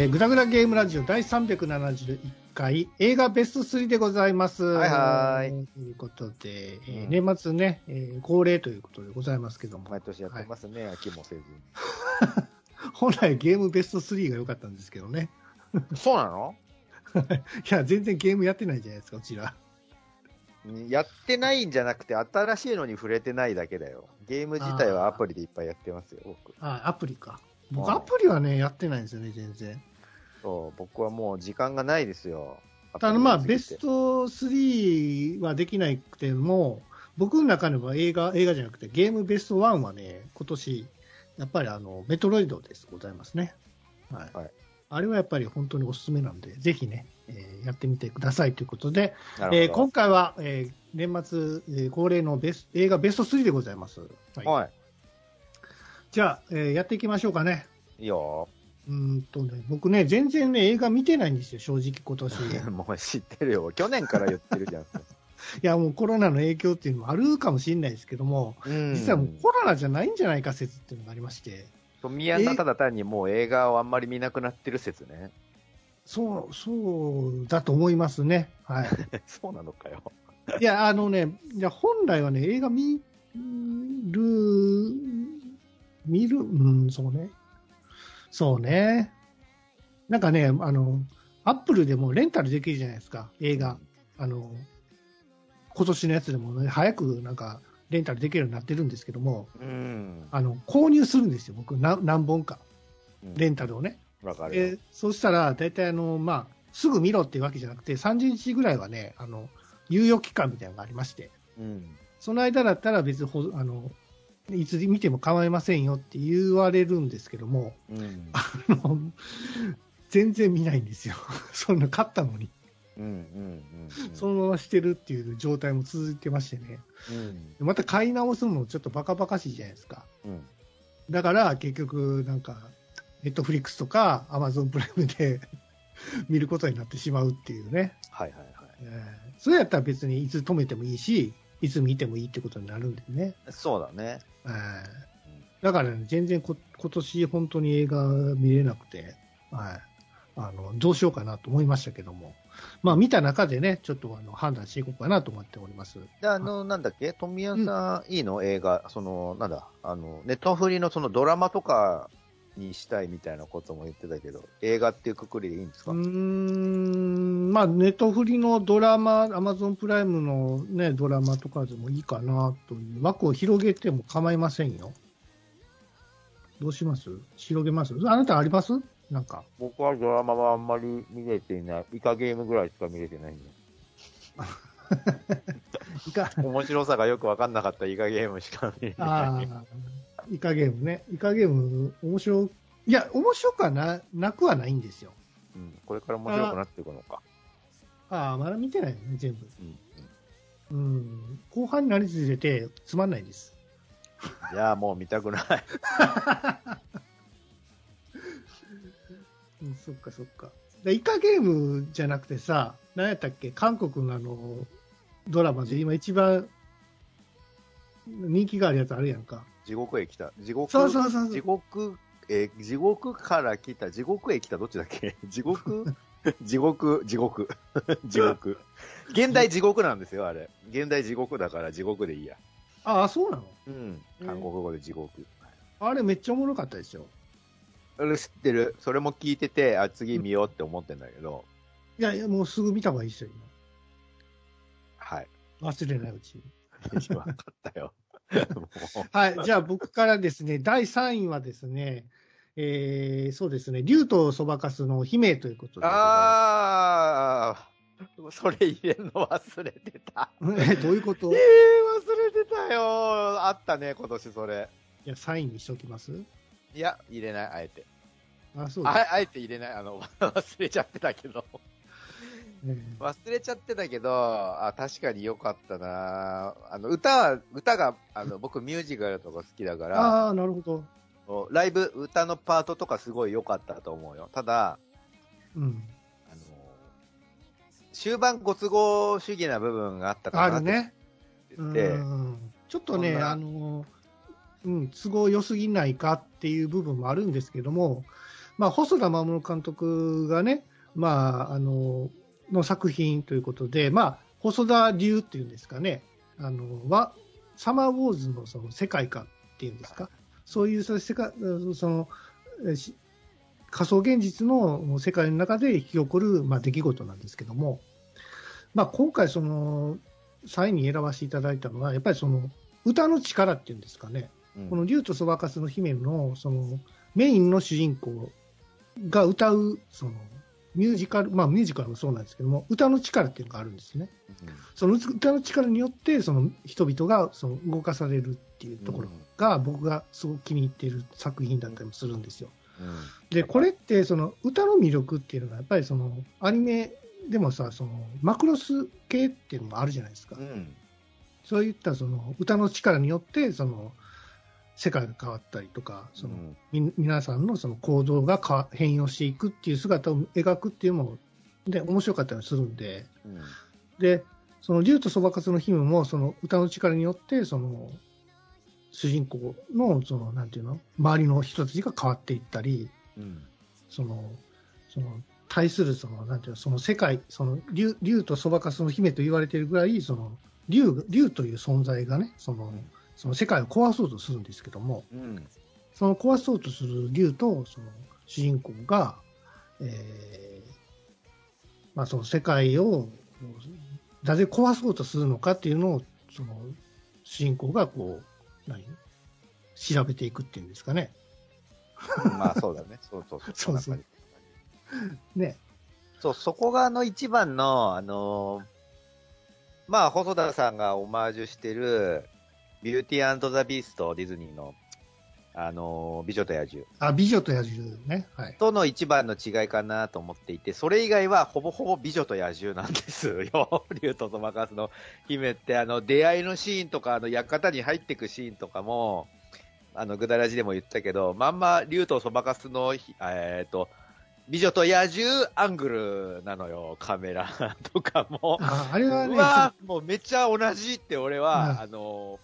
えー、グダグダゲームラジオ第371回映画ベスト3でございます。はいはいということで、えーうん年末ね、えー恒例ということでございますけども、毎年やってますね、飽きもせず 本来ゲームベスト3が良かったんですけどね。に。そうなの？いや、全然ゲームやってないじゃないですか、うちら。やってないんじゃなくて、新しいのに触れてないだけだよ。ゲーム自体はアプリでいっぱいやってますよ、僕。あ、アプリか。僕、うんアプリはね、やってないんですよね、全然。そう、僕はもう時間がないですよ。ただまあ、ベスト3はできなくても、僕の中では映画、映画じゃなくて、ゲームベスト1はね、今年、やっぱりあの、メトロイドです、ございますね。はい。はいあれはやっぱり本当におすすめなんで、ぜひね、えーやってみてくださいということで、えー今回は、えー年末、えー恒例のベス映画ベスト3でございます。はい。はじゃあ、えーやっていきましょうかね。い。いいよ。うーんとね、僕ね、全然ね、映画見てないんですよ、正直今年。もう知ってるよ。去年から言ってるじゃん。いや、もうコロナの影響っていうのもあるかもしれないですけども、うん実はもうコロナじゃないんじゃないか説っていうのがありまして、富谷さんただ単にもう映画をあんまり見なくなってる説ね。そう、そうだと思いますね。はい。そうなのかよ。いや、あのね、いや、本来はね、映画見る、見る、うん、そうね。そうね。なんかね、あの、アップルでもレンタルできるじゃないですか、映画。あの、今年のやつでもね、早くなんか、レンタルできるようになってるんですけども、うん。あの、購入するんですよ、僕、な何本か、レンタルをね。わかるそうしたら、大体あの、まあ、すぐ見ろっていうわけじゃなくて、30日ぐらいはね、あの、猶予期間みたいなのがありまして、うん。その間だったら別にほ、あの、いつ見ても構いませんよって言われるんですけども、うん。あの全然見ないんですよ。そんな買ったのに、うん。うん。うん。そのまましてるっていう状態も続いてましてね。うん。また買い直すのもちょっとバカバカしいじゃないですか。うん。だから結局なんか、ネットフリックスとかアマゾンプライムで 見ることになってしまうっていうね。はいはいはい。えーそれやったら別にいつ止めてもいいし、いつ見てもいいってことになるんでね。そうだね。えーだからね、全然こ今年本当に映画見れなくて、はい。あの、どうしようかなと思いましたけども。まあ見た中でね、ちょっとあの判断していこうかなと思っております。で、あの、なんだっけ？富谷さん、いいの？映画、その、なんだ、あの、ネットフリのそのドラマとかにしたいみたいなことも言ってたけど、映画っていうくくりでいいんですか？うーん、まあネットフリのドラマ、アマゾンプライムのね、ドラマとかでもいいかなという枠を広げても構いませんよ。どうします？広げます？あなたあります？なんか。僕はドラマはあんまり見れていない。イカゲームぐらいしか見れてないんで。いか、面白さがよくわかんなかったイカゲームしか見れてあない。あ、イカゲームね。イカゲーム、面白い、いや、面白くはな、なくはないんですよ。うん、これから面白くなっていくのか。ああ、まだ見てないよね、全部。うんうん。後半になりつれて、つまんないです。うん、じゃあもう見たくない。うん、そっかそっか。でイカゲームじゃなくてさ、何やったっけ？韓国のあの、ドラマで今一番人気があるやつあるやんか。地獄へ来た。地獄、そうそうそう地獄、えー地獄から来た、地獄へ来た、どっちだっけ？地獄？地獄、地獄、地獄。現代地獄なんですよ、あれ。現代地獄だから地獄でいいや。ああ、そうなの？うん。韓国語で地獄。あれめっちゃおもろかったですよ。俺知ってる？それも聞いてて、あ、次見ようって思ってんだけど。いやいや、もうすぐ見た方がいいですよ、はい。今。忘れないうちに。わかったよ。はい、じゃあ僕からですね、第3位はですね、えー、そうですね、竜とそばかすの姫ということで。あー、それ入れるの忘れてた。えどういうこと？えー、い忘れてたよ。あったね、今年それ。や、3位にしときます？いや、入れない、あえて。あ、そう。ああえて入れない。あの、忘れちゃってたけど。え忘れちゃってたけど、あ、確かに良かったなあの、歌は、歌が、あの、僕ミュージカルとか好きだかーら、ああ、なるほど。ライブ、歌のパートとかすごい良かったと思うよ。ただ、うん。あの、終盤ご都合主義な部分があったかなあるね。ちょっとね、あの、うん、都合良すぎないかっていう部分もあるんですけども、まあ、細田守監督がね、まあ、あの、の作品ということで、まあ、細田流っていうんですかね、あの、は、サマーウォーズのその世界観っていうんですか、そういうその世界、その、仮想現実の世界の中で引き起こる、まあ、出来事なんですけども、まあ、今回、その、3位に選ばせていただいたのは、やっぱりその、歌の力っていうんですかね、うん。この竜とそばかすの姫の、その、メインの主人公が歌う、その、ミュージカル、まあミュージカルもそうなんですけども、歌の力っていうのがあるんですね。その歌の力によって、その人々がその動かされるっていうところが、僕がすごく気に入っている作品だったりもするんですよ。うんで、これって、その歌の魅力っていうのが、やっぱりそのアニメでもさ、そのマクロス系っていうのもあるじゃないですか。うんそういったその歌の力によって、その世界が変わったりとか、そのうん。み皆さんのその行動が変容していくっていう姿を描くっていうのも、で、面白かったりするんで、うん。で、その竜とそばかすの姫も、その歌の力によって、その、主人公の、その、なんていうの、周りの人たちが変わっていったり、うん。その、その、対する、その、なんていうの、その世界、その、竜竜とそばかすの姫と言われているぐらい、その、竜、竜という存在がね、その、その世界を壊そうとするんですけども、うんその壊そうとする竜と、その主人公が、えーまあ、その世界をなぜ壊そうとするのかっていうのを、その主人公がこう、何？調べていくっていうんですかね。まあそうだね。そうそうそう。そうそうね。そう、そこがあの一番の、あのーまあ、細田さんがオマージュしてる、ビューティーザ・ビースト、ディズニーの、あのー美女と野獣あ、美女と野獣ね。はい。との一番の違いかなと思っていて、それ以外はほぼほぼ美女と野獣なんですよ。竜とそばかすの姫って、あの、出会いのシーンとか、あの、館に入っていくシーンとかも、あの、ぐだらじでも言ったけど、まんま竜とそばかすの、ひえっ、と、美女と野獣アングルなのよ、カメラとかも。ああれはね、うわもうめっちゃ同じって俺は、うんあの、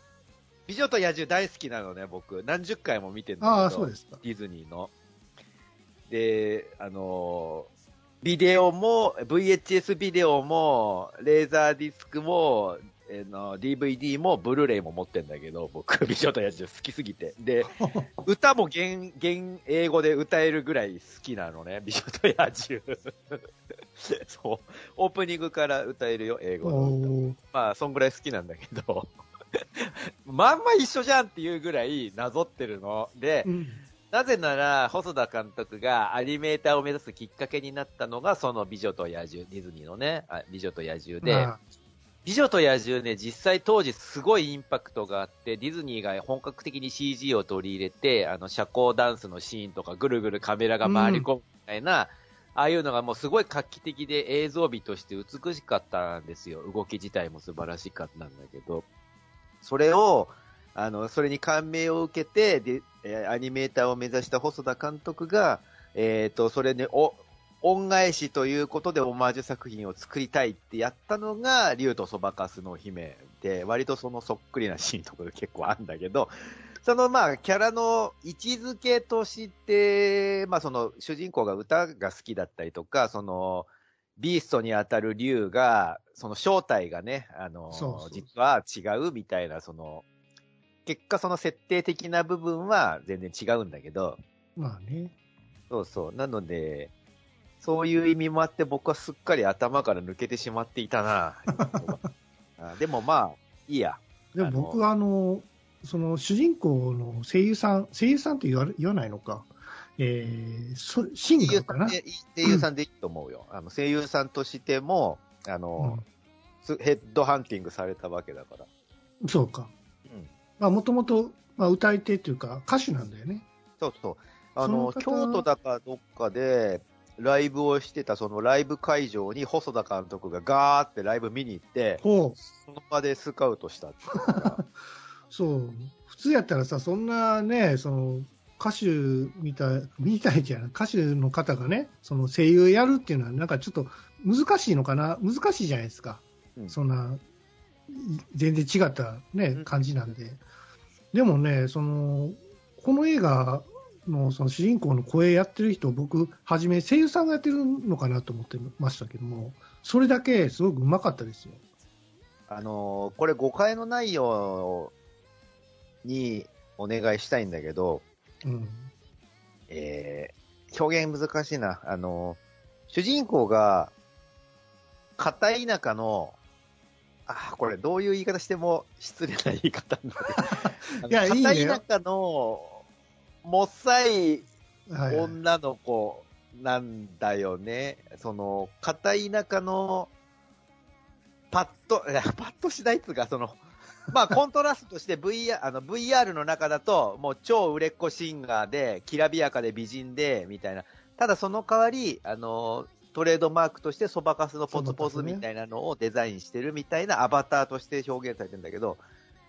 美女と野獣大好きなのね、僕。何十回も見てるんだけど。ああ、そうですか。ディズニーの。で、あのービデオも、VHS ビデオも、レーザーディスクも、えーの DVD も、ブルーレイも持ってんだけど、僕、美女と野獣好きすぎて。で、歌も原、原英語で歌えるぐらい好きなのね、美女と野獣。そう。オープニングから歌えるよ、英語の歌。まあ、そんぐらい好きなんだけど、まんま一緒じゃんっていうぐらいなぞってるの。でう、んなぜなら、細田監督がアニメーターを目指すきっかけになったのが、その美女と野獣、ディズニーのね、あ美女と野獣で、あ美女と野獣ね、実際当時すごいインパクトがあって、ディズニーが本格的に CG を取り入れて、あの、社交ダンスのシーンとか、ぐるぐるカメラが回り込むみたいな、ああいうのがもうすごい画期的で映像美として美しかったんですよ。動き自体も素晴らしかったんだけど、それを、あの、それに感銘を受けて、で、えアニメーターを目指した細田監督が、えっ、と、それね、お、恩返しということでオマージュ作品を作りたいってやったのが、竜とそばかすの姫で、割とそのそっくりなシーンとかが結構あるんだけど、そのまあ、キャラの位置づけとして、まあその主人公が歌が好きだったりとか、その、ビーストに当たる竜が、その正体がね、あの、そうそう実は違うみたいな、その、結果その設定的な部分は全然違うんだけど、まあね。そうそう。なので、そういう意味もあって僕はすっかり頭から抜けてしまっていたな。あでもまあ、いいや。でも僕はあの、その主人公の声優さん、声優さんって言われ言わないのか、えー、そシン声優ガーかな声優さんでいいと思うよ。あの声優さんとしても、あの、すヘッドハンティングされたわけだから。うんそうか。うん。まあ、もともと、まあ、歌い手っていうか、歌手なんだよね。そうそう。あの、その方京都だかどっかで、ライブをしてた、そのライブ会場に細田監督がガーってライブ見に行って。その場でスカウトした そう。普通やったらさ、そんなね、その、歌手みたい、みたいじゃない、歌手の方がね、その声優やるっていうのは、なんかちょっと難しいのかな難しいじゃないですか。うんそんな、い全然違ったねう、ん感じなんで。でもね、その、この映画、のその主人公の声やってる人、僕、はじめ声優さんがやってるのかなと思ってましたけども、それだけすごくうまかったですよ。あのーこれ誤解のないようにお願いしたいんだけど、うん。えー、表現難しいな。あのー主人公が、片田舎の、あ、これどういう言い方しても失礼な言い方なんだけど。いやい片田舎の、もっさいはい、はい。女の子なんだよね。その、片田舎の、パッと、いやパッとしないっつうか、その、まあ、コントラストとして VR、あの、VR の中だと、もう超売れっ子シンガーで、きらびやかで美人で、みたいな。ただその代わり、あの、トレードマークとしてそばかすのポツポツみたいなのをデザインしてるみたいなアバターとして表現されてるんだけど、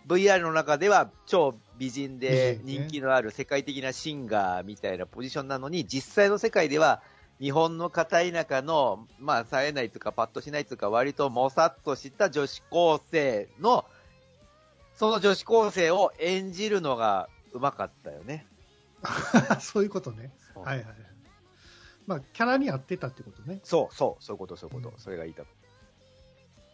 VR の中では超美人で美人気のある世界的なシンガーみたいなポジションなのに、実際の世界では日本の片田舎の、まあ、冴えないとか、パッとしないとか、割ともさっとした女子高生の、その女子高生を演じるのがうまかったよね。そういうことね。うんはいはいはい。まあ、キャラに合ってたってことね。そう、そう、そういうこと、そういうこと。うんそれがいいと思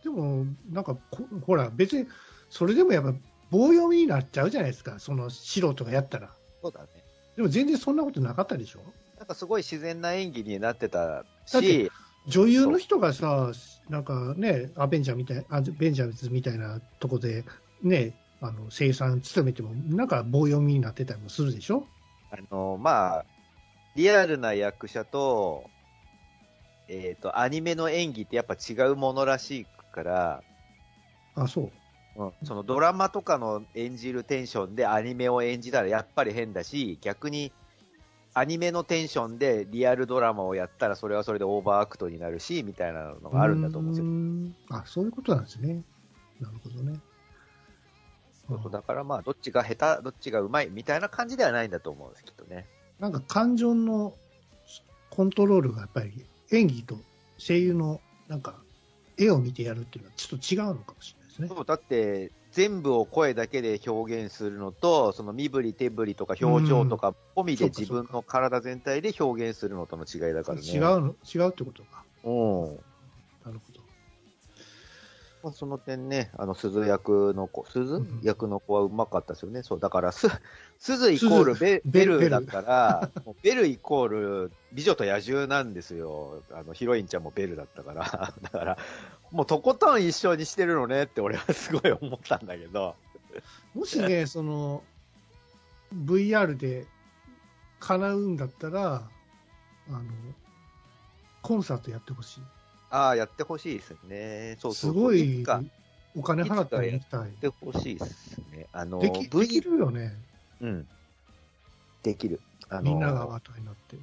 でも、なんかこ、ほら、別に、それでもやっぱ、棒読みになっちゃうじゃないですか、その素人がやったら。う。そうだね。でも全然そんなことなかったでしょ？なんかすごい自然な演技になってたし、女優の人がさ、なんかね、アベンジャーみたい、アベンジャーズみたいなとこで、ね、あの、生産務めても、なんか棒読みになってたりもするでしょ？あの、まあ、リアルな役者と、えっ、と、アニメの演技ってやっぱ違うものらしいから、あ、そう。うん、そのドラマとかの演じるテンションでアニメを演じたらやっぱり変だし、逆にアニメのテンションでリアルドラマをやったらそれはそれでオーバーアクトになるし、みたいなのがあるんだと思うんですよ。よ。あ、そういうことなんですね。なるほどね。そうそうだからまあ、どっちが下手、どっちが上手いみたいな感じではないんだと思うんです、きっとね。なんか感情のコントロールがやっぱり演技と声優のなんか絵を見てやるっていうのはちょっと違うのかもしれないですね。そう、だって、全部を声だけで表現するのと、その身振り手振りとか表情とか込みで自分の体全体で表現するのとの違いだからね。違うの、違うってことか。うん。なるほど。まあ、その点ね、あの、鈴役の子、鈴うん役の子はうまかったですよね。そう、だから、す、鈴イコールベベベルルだから、もうベルイコール美女と野獣なんですよ。あの、ヒロインちゃんもベルだったから。だから、もうとことん一緒にしてるのねって俺はすごい思ったんだけど。もしね、その VR で叶うんだったら、あの、コンサートやってほしい。ああ、やってほしいですね。そうすそうそう。ごいお金払ってやりたいや。ってほしいですね。あの、できできるよね。うん。できる。あのみんながアバターになって。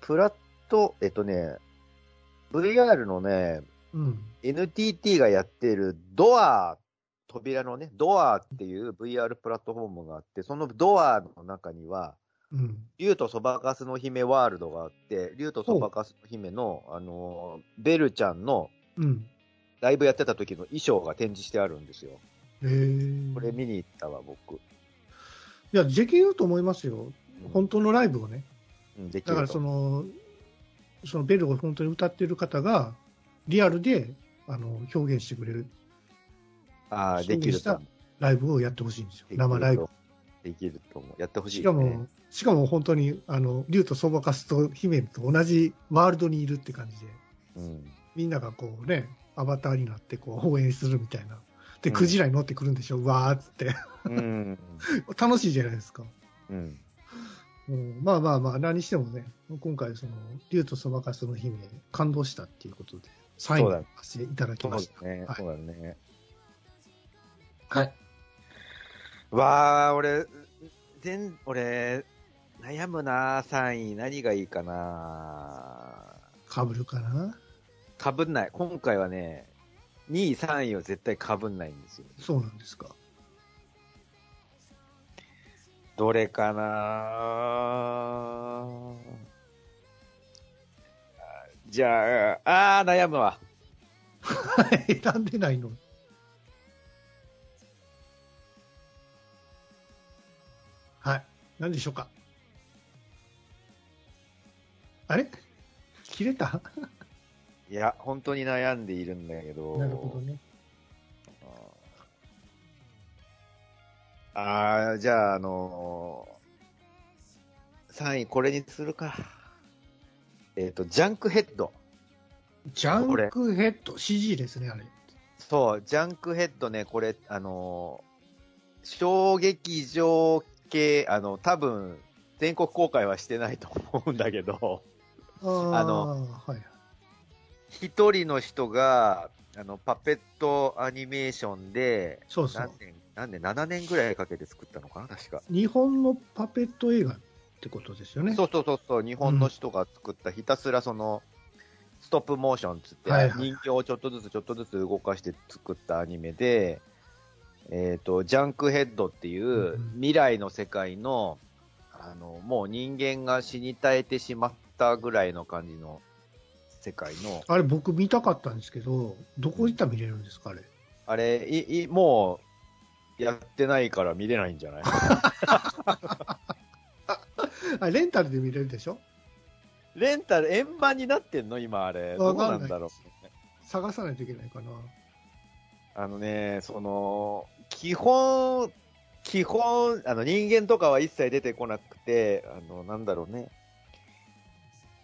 プラット、えっとね、VR のね、うん。NTT がやっているドア、扉のね、ドアっていう VR プラットフォームがあって、そのドアの中には、うん。竜とそばかすの姫ワールドがあって、竜とそばかすの姫の、あのー、ベルちゃんのうん。ライブやってた時の衣装が展示してあるんですよ。へえ。これ見に行ったわ、僕。いや、できると思いますよ。うん本当のライブをね。うん、できだからその、そのベルを本当に歌ってる方が、リアルであの表現してくれるああ、できる。ライブをやってほしいんですよ。生ライブ。できると思う。やってほしいね。かも、しかも本当に、あの、竜とそばかすと姫と同じワールドにいるって感じで、うん。みんながこうね、アバターになってこう応援するみたいな。で、うんクジラに乗ってくるんでしょ、うわーっつって。うん。楽しいじゃないですか。うん。うん、まあまあまあ、何にしてもね、今回、その、竜とそばかすの姫、感動したっていうことで、サインさせていただきそうました。だね。はいそうだね。はい。わあ、俺、全、俺、悩むな、3位。何がいいかな。かぶるかな？かぶんない。今回はね、2位、3位は絶対かぶんないんですよ。そうなんですか。どれかなじゃあ、あー、悩むわ。選んでないの？いはい。何でしょうか？あれ？切れた？いや、本当に悩んでいるんだけど。なるほどね。ああ、じゃあ、あのー、3位これにするか。えっ、と、ジャンクヘッド。ジャンクヘッド、CG ですね、あれ。そう、ジャンクヘッドね、これ、あのー、小劇場系、あの、多分、全国公開はしてないと思うんだけど、あのはい。一人の人が、あの、パペットアニメーションで、そうそう何。年、何年、7年ぐらいかけて作ったのかな、確か。日本のパペット映画ってことですよね。そうそうそうそう、日本の人が作った、ひたすらその、ストップモーションつって、はいはい人形をちょっとずつちょっとずつ動かして作ったアニメで、えっ、と、ジャンクヘッドっていううん未来の世界の、あの、もう人間が死に絶えてしまったぐらいの感じの世界の、あれ僕見たかったんですけど、どこ行ったら見れるんですか、あれ？あれ、い、い、もう、やってないから見れないんじゃない？あレンタルで見れるでしょ？レンタル、円盤になってんの？今あれ。どうなんだろう？探さないといけないかな。あのね、その、基本、基本、あの人間とかは一切出てこなくて、あの、なんだろうね。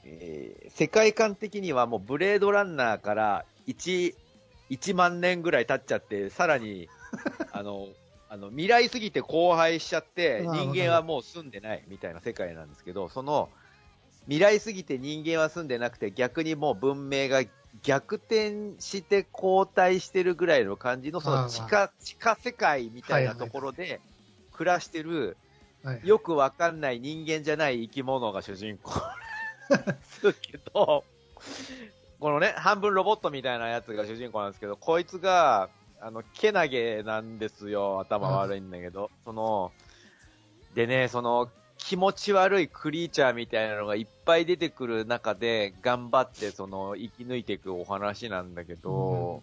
えー世界観的にはもうブレードランナーから1、1万年ぐらい経っちゃって、さらに、あの、あの、未来すぎて荒廃しちゃって、人間はもう住んでないみたいな世界なんですけど、その、未来すぎて人間は住んでなくて、逆にもう文明が逆転して後退してるぐらいの感じの、その地下、地下世界みたいなところで暮らしてる、はい。よくわかんない人間じゃない生き物が主人公すけど、このね、半分ロボットみたいなやつが主人公なんですけど、こいつが、あの、けなげなんですよ。頭悪いんだけど。その、でね、その、気持ち悪いクリーチャーみたいなのがいっぱい出てくる中で、頑張って、その、生き抜いていくお話なんだけど、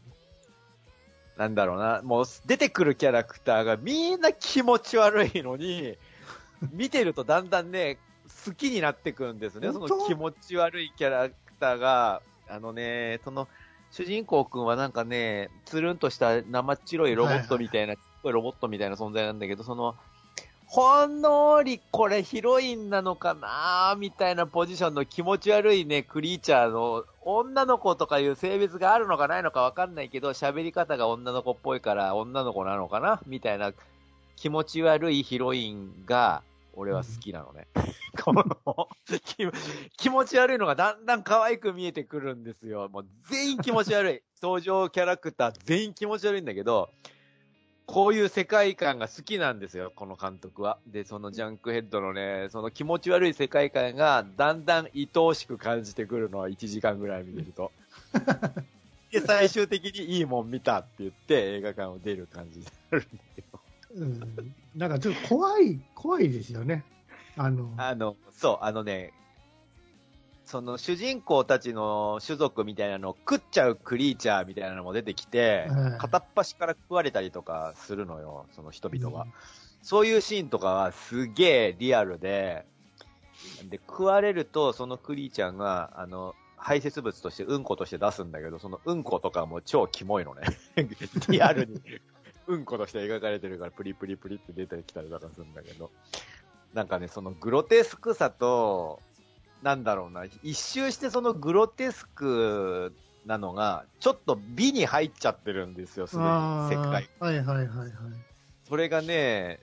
なんだろうな、もう出てくるキャラクターがみんな気持ち悪いのに、見てるとだんだんね、好きになってくるんですね。その気持ち悪いキャラクターが、あのね、その、主人公くんはなんかね、つるんとした生っ白いロボットみたいな、ちっこいロボットみたいな存在なんだけど、その、ほんのりこれヒロインなのかなみたいなポジションの気持ち悪いね、クリーチャーの女の子とかいう性別があるのかないのかわかんないけど、喋り方が女の子っぽいから女の子なのかなみたいな気持ち悪いヒロインが俺は好きなのね。この気気持ち悪いのがだんだん可愛く見えてくるんですよ。もう全員気持ち悪い。登場キャラクター全員気持ち悪いんだけど、こういう世界観が好きなんですよ、この監督は。で、そのジャンクヘッドのね、その気持ち悪い世界観がだんだん愛おしく感じてくるのは1時間ぐらい見てると。で、最終的にいいもん見たって言って映画館を出る感じになるんだけど。うん。なんかちょっと怖い、怖いですよね。あの、あの、そう、あのね、その主人公たちの種族みたいなのを食っちゃうクリーチャーみたいなのも出てきて、はい片っ端から食われたりとかするのよ、その人々は。うんそういうシーンとかはすげえリアルで、で、食われると、そのクリーチャーが、あの、排泄物としてうんことして出すんだけど、そのうんことかも超キモいのね。リアルにうんことして描かれてるから、プリプリプリって出てきたりとかするんだけど、なんかね、そのグロテスクさと、なんだろうな、一周してそのグロテスクなのが、ちょっと美に入っちゃってるんですよ、すでに、世界。はいはいはいはい。それがね、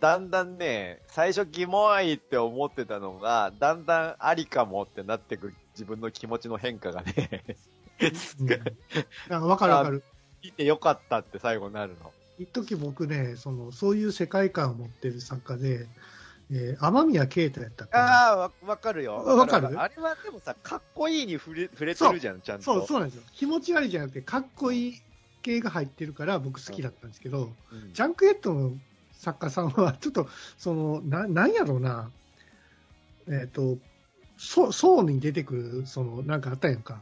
だんだんね、最初キモいって思ってたのが、だんだんありかもってなってくる自分の気持ちの変化がね、うん、わかるわかる。見てよかったって最後になるの。一時僕ね、その、そういう世界観を持ってる作家で、えー、雨宮啓太やったああ、わわかるよ。わかる？あれはでもさ、かっこいいに触れ触れてるじゃん、ちゃんと。そう、そうなんですよ。気持ち悪いじゃなくて、かっこいい系が入ってるから僕好きだったんですけど、うんジャンクヘッドの作家さんは、ちょっと、その、な、なんやろうな、えっ、と、そう、層に出てくる、その、なんかあったやんか。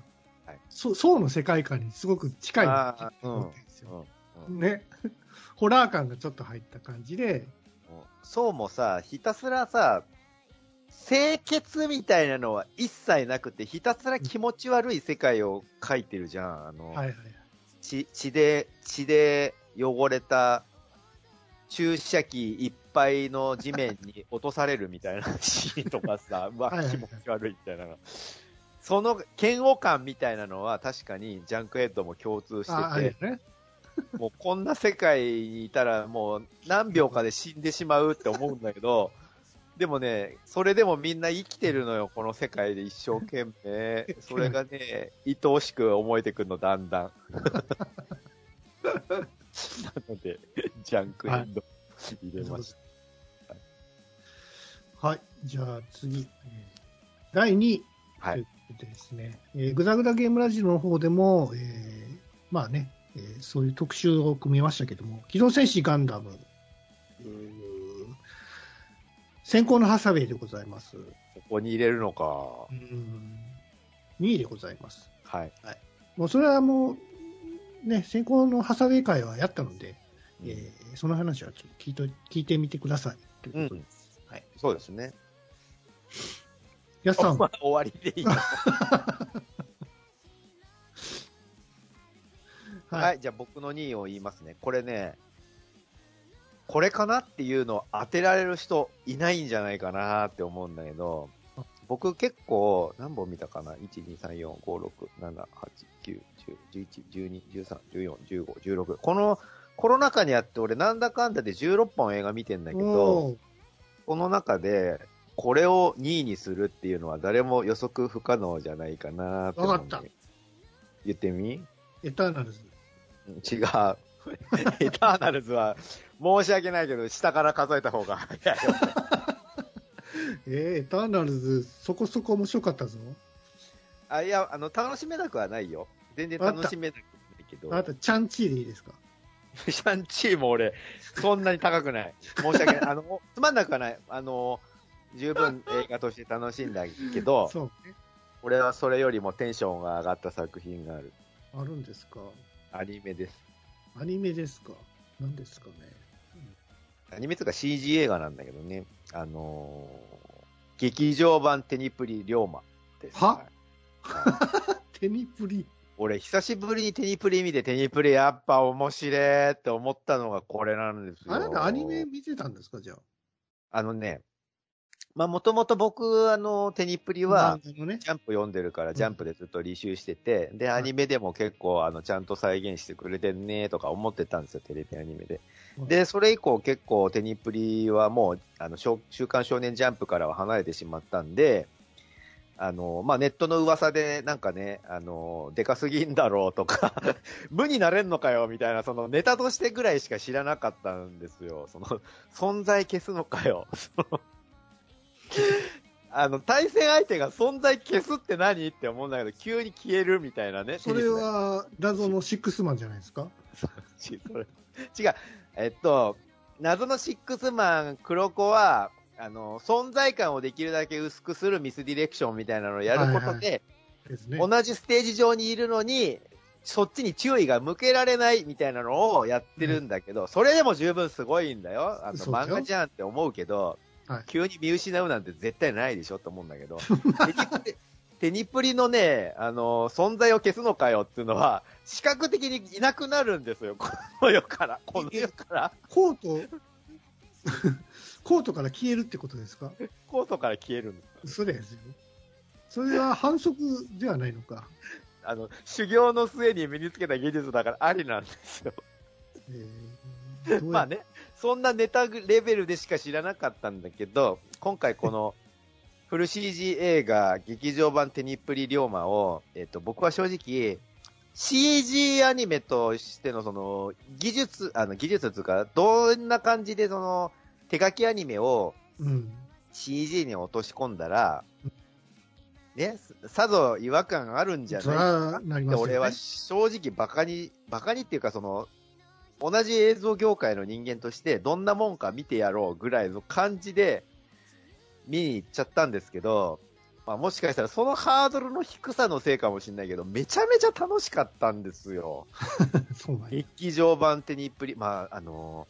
はいそ層の世界観にすごく近いと思ってるんですよ。うんうんね。ホラー感がちょっと入った感じで、そうもさ、ひたすらさ、清潔みたいなのは一切なくて、ひたすら気持ち悪い世界を描いてるじゃん。あの、はいはい。血血で、血で汚れた注射器いっぱいの地面に落とされるみたいなシーンとかさ、うわ、はいはいはい気持ち悪いみたいなの。その嫌悪感みたいなのは確かにジャンクヘッドも共通してて、ね。もうこんな世界にいたらもう何秒かで死んでしまうって思うんだけど、でもね、それでもみんな生きてるのよ、この世界で一生懸命。それがね、愛おしく思えてくるの、だんだん。なので、ジャンクヘッド入れました。はい。じゃあ次。えー第2位。はいということでですね、えーグダグダゲームラジオの方でも、えーまあね、えーそういう特集を組みましたけども、機動戦士ガンダム、先行のハサウェイでございます。ここに入れるのか。うーん2位でございます。はい。もうそれはもう、ね、先行のハサウェイ会はやったので、えーその話はちょっと聞いと聞いてみてください。ということです。はい。そうですね。やすさん、まあ終わりでいいの。はいはい、じゃあ僕の2位を言いますね。これね、これかなっていうのを当てられる人いないんじゃないかなって思うんだけど、僕結構何本見たかな ?1、2、3、4、5、6、7、8、9、10、11、12、13、14、15、16。このコロナ禍にあって俺なんだかんだで16本映画見てんだけど、この中でこれを2位にするっていうのは誰も予測不可能じゃないかなってわかっ言ってみ？エターナルズ。違う。エターナルズは、申し訳ないけど、下から数えた方が早いよ。えー、エターナルズ、そこそこ面白かったぞ。あ、いや、あの、楽しめなくはないよ。全然楽しめなくないけど。あなた、チャンチーでいいですか？シャンチーも俺、そんなに高くない。申し訳ない。あの、つまんなくはない。あの、十分映画として楽しんだけど、そうね。俺はそれよりもテンションが上がった作品がある。あるんですか？アニメです。アニメですか？何ですかね？アニメとか CG 映画なんだけどね。あのー劇場版テニプリ龍馬です。は？テニプリ？俺、久しぶりにテニプリ見て、テニプリやっぱ面白いって思ったのがこれなんですよ。あなたアニメ見てたんですか？じゃあ。あのね、まあ、もともと僕、あの、テニプリは。ジャンプ読んでるから、んジャンプでずっと履修してて、で、はいアニメでも結構、あの、ちゃんと再現してくれてんねとか思ってたんですよ、テレビアニメで。うんで、それ以降結構テニプリはもう、あの、週週刊少年ジャンプからは離れてしまったんで、あの、まあ、ネットの噂でなんかね、あの、でかすぎんだろうとか、無になれんのかよみたいな、そのネタとしてぐらいしか知らなかったんですよ。その、存在消すのかよ。あの、対戦相手が存在消すって何って思うんだけど、急に消えるみたいなね。それは謎のシックスマンじゃないですか？ちそれ違う。えっと、謎のシックスマン、黒子は、あの、存在感をできるだけ薄くするミスディレクションみたいなのをやることで、ですね。同じステージ上にいるのに、そっちに注意が向けられないみたいなのをやってるんだけど、それでも十分すごいんだよ。あの漫画じゃんって思うけど、はい急に見失うなんて絶対ないでしょと思うんだけど、テニプリのね、あの、存在を消すのかよっていうのは、視覚的にいなくなるんですよ。この世から。この世から。コート、コートから消えるってことですか？コートから消えるんです。そうですよ。それは反則ではないのか。あの、修行の末に身につけた技術だからありなんですよ。えーまあね、そんなネタレベルでしか知らなかったんだけど、今回この、フル CG 映画、劇場版テニプリ龍馬を、えっ、と、僕は正直、CG アニメとしてのその、技術、あの、技術というか、どんな感じでその、手書きアニメをうん。CG に落とし込んだら、ね、さぞ違和感あるんじゃないそれはなりますよ、ね。で俺は正直バカに、バカにっていうかその、同じ映像業界の人間としてどんなもんか見てやろうぐらいの感じで見に行っちゃったんですけど、まあもしかしたらそのハードルの低さのせいかもしれないけど、めちゃめちゃ楽しかったんですよ。そうなんや劇場版テニプリ、まああの、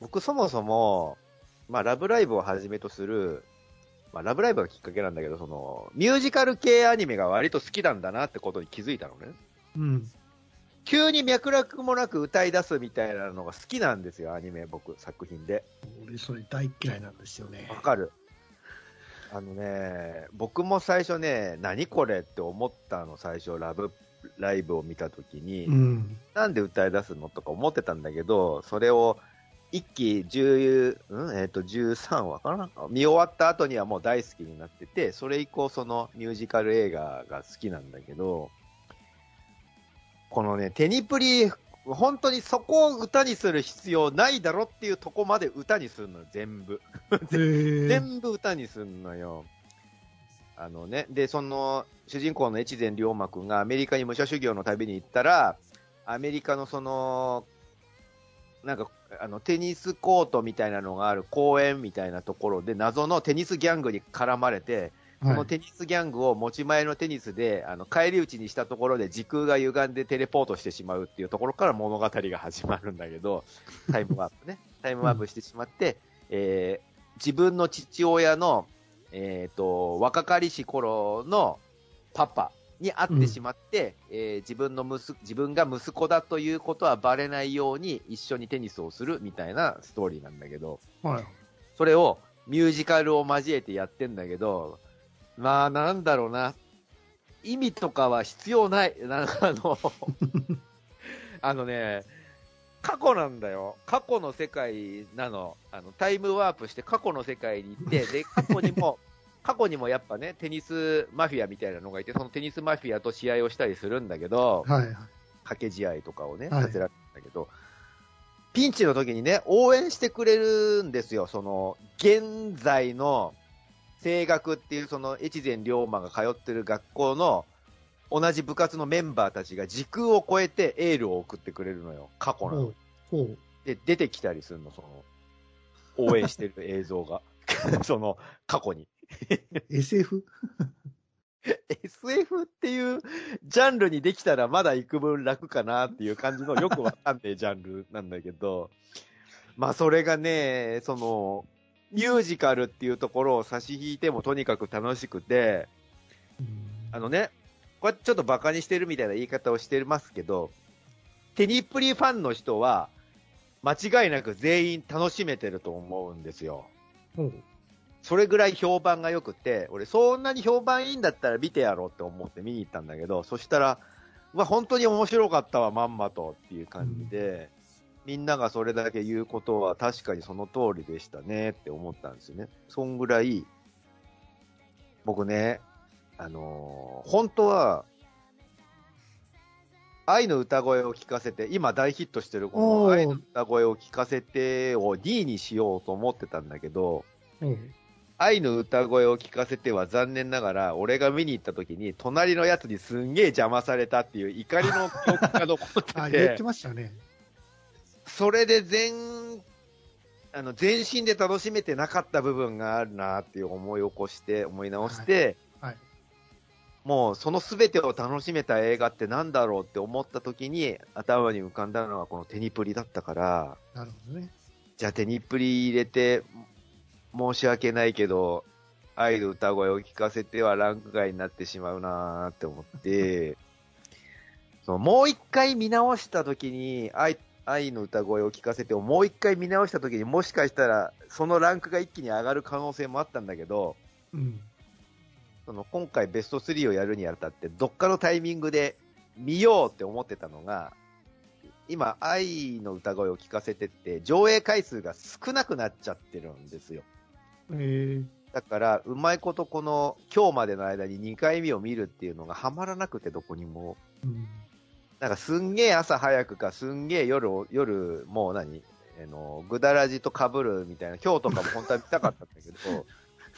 僕そもそも、まあ、ラブライブをはじめとする、まあ、ラブライブがきっかけなんだけど、その、ミュージカル系アニメが割と好きなんだなってことに気づいたのね。うん。急に脈絡もなく歌い出すみたいなのが好きなんですよ、アニメ、僕、作品で。俺、それ大嫌いなんですよねわ。かる。あのね、僕も最初ね、何これって思ったの、最初、ラブライブを見たときに、うん。なんで歌い出すのとか思ってたんだけど、それを一期10、うんえっ、と、13話かな？見終わった後にはもう大好きになってて、それ以降そのミュージカル映画が好きなんだけど、このね、テニプリ、本当にそこを歌にする必要ないだろっていうとこまで歌にするのよ、全部。全部歌にすんのよ。あのね、で、その、主人公の越前龍馬くんがアメリカに武者修行の旅に行ったら、アメリカのその、なんか、あの、テニスコートみたいなのがある公園みたいなところで、謎のテニスギャングに絡まれて、そのはいテニスギャングを持ち前のテニスで、あの、返り討ちにしたところで時空が歪んでテレポートしてしまうっていうところから物語が始まるんだけど、タイムワープね。タイムワープしてしまって、えー自分の父親の、えっ、と、若かりし頃のパパに会ってしまって、えー自分の息子、自分が息子だということはバレないように一緒にテニスをするみたいなストーリーなんだけど、はい。それをミュージカルを交えてやってんだけど、まあなんだろうな。意味とかは必要ない。なんかあの、あのね、過去なんだよ。過去の世界なの。あの、タイムワープして過去の世界に行って、で、過去にも、過去にもやっぱね、テニスマフィアみたいなのがいて、そのテニスマフィアと試合をしたりするんだけど、はい。はい。掛け試合とかをね、はいさせられるんだけど、ピンチの時にね、応援してくれるんですよ。その、現在の声楽っていうその越前龍馬が通ってる学校の同じ部活のメンバーたちが時空を超えてエールを送ってくれるのよ。過去の。う。で、出てきたりするの、その、応援してる映像が。その、過去に。SF? SF っていうジャンルにできたらまだ幾分楽かなっていう感じのよくわかんないジャンルなんだけど、まあそれがね、その、ミュージカルっていうところを差し引いてもとにかく楽しくて、あのね、これちょっとバカにしてるみたいな言い方をしてますけど、テニプリファンの人は間違いなく全員楽しめてると思うんですよ。ほう。それぐらい評判が良くて、俺そんなに評判いいんだったら見てやろうって思って見に行ったんだけど、そしたら、まあ本当に面白かったわ、まんまとっていう感じで、みんながそれだけ言うことは確かにその通りでしたねって思ったんですよね。そんぐらい、僕ね、あのー本当は、愛の歌声を聞かせて、今大ヒットしてるこの愛の歌声を聞かせてを2位にしようと思ってたんだけど、ほう。愛の歌声を聞かせては残念ながら、俺が見に行った時に、隣のやつにすんげえ邪魔されたっていう怒りの記憶が残ってあ、言ってて、ましたね。それで全、あの、全身で楽しめてなかった部分があるなっていう思い起こして、思い直して、はい。もうその全てを楽しめた映画ってなんだろうって思った時に、頭に浮かんだのがこのテニプリだったから、なるほどね。じゃあテニプリ入れて、申し訳ないけど、愛の歌声を聞かせてはランク外になってしまうなーって思って、そのもう一回見直した時に愛、愛の歌声を聞かせてをもう一回見直した時にもしかしたらそのランクが一気に上がる可能性もあったんだけど、うん。その今回ベスト3をやるにあたって、どっかのタイミングで見ようって思ってたのが、今、愛の歌声を聞かせてって、上映回数が少なくなっちゃってるんですよ。えー、だから、うまいことこの、今日までの間に2回目を見るっていうのがハマらなくて、どこにも。うん。なんかすんげえ朝早くか、すんげえ夜を、夜、もう何？あの、ぐだらじと被るみたいな、今日とかも本当は見たかったんだけど、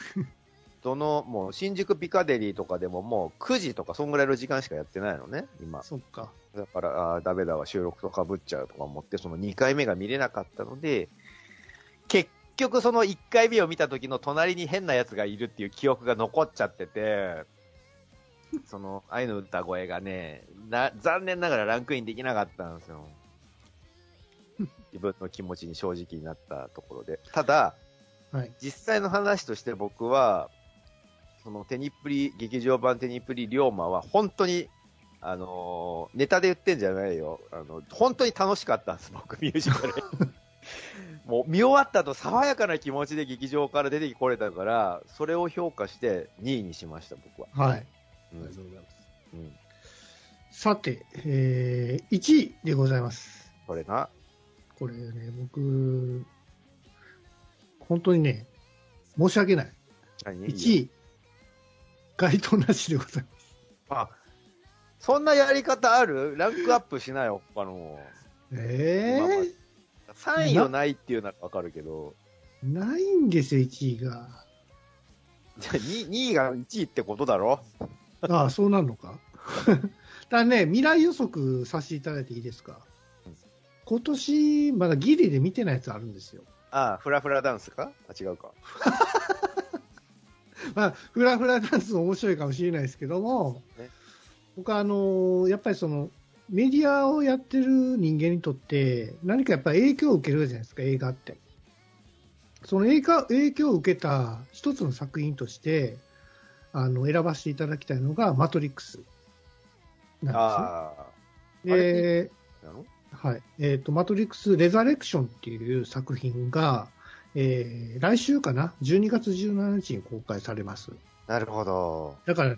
その、もう新宿ピカデリーとかでももう9時とかそんぐらいの時間しかやってないのね、今。そっか。だから、あーダメだわ、収録と被っちゃうとか思って、その2回目が見れなかったので、結局その1回目を見た時の隣に変な奴がいるっていう記憶が残っちゃってて、その愛の歌声がね、な、残念ながらランクインできなかったんですよ。自分の気持ちに正直になったところで。ただ、はい。実際の話として僕は、そのテニプリ、劇場版テニプリ龍馬は本当に、あのーネタで言ってんじゃないよ。あの、本当に楽しかったんです、僕、ミュージカル。もう見終わった後、爽やかな気持ちで劇場から出てこれたから、それを評価して2位にしました、僕は。はい。あうんりがとうございます。うん。さて、えー、1位でございます。これな。これね、僕、本当にね、申し訳ない。何？1位、該当なしでございます。あ、そんなやり方ある？ランクアップしないよ、他の。えまあまあー、3位をないっていうのはわかるけど、ないんですよ、1位が。じゃあ 2, 2位が1位ってことだろ？ああ、そうなるのか。だね、未来予測させていただいていいですかうん。今年、まだギリで見てないやつあるんですよ。ああ、フラフラダンスか？あ、違うか。まあ、フラフラダンスも面白いかもしれないですけども、ね僕はあのやっぱりそのメディアをやってる人間にとって、何かやっぱり影響を受けるじゃないですか、映画って。その影響影響を受けた一つの作品として、あの選ばせていただきたいのが、マトリックスなん。ですね。はい。えっ、と、マトリックス・レザレクションっていう作品が、えー来週かな ?12 月17日に公開されます。なるほど。だからね、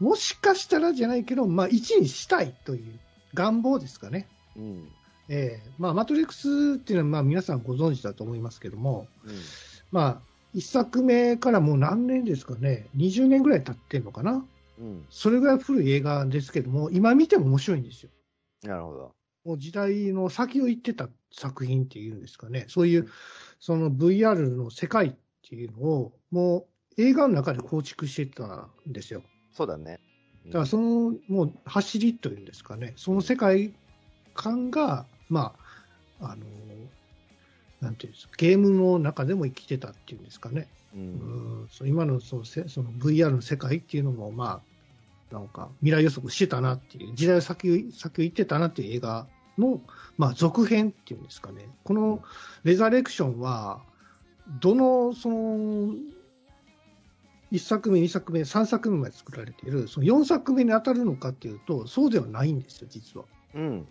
もしかしたらじゃないけど、まあ、1にしたいという願望ですかね。うん。えーまあ、マトリックスっていうのは、まあ、皆さんご存知だと思いますけども、うん。まあ、1作目からもう何年ですかね、20年ぐらい経ってんのかな。うん。それぐらい古い映画ですけども、今見ても面白いんですよ。なるほど。もう時代の先を行ってた作品っていうんですかね、そういうその VR の世界っていうのを、もう映画の中で構築してたんですよ。そうだね。だからそのもう走りというんですかね、その世界観が、まあ、あの、なんていうんですか、ゲームの中でも生きてたっていうんですかね。う。うんう今のそのせその VR の世界っていうのも、まあ、なんか未来予測してたなっていう、時代を先先を行ってたなっていう映画の、まあ、続編っていうんですかね。このレザレクションは、どの、その、1作目、2作目、3作目まで作られている、その4作目に当たるのかっていうと、そうではないんですよ、実は。うん。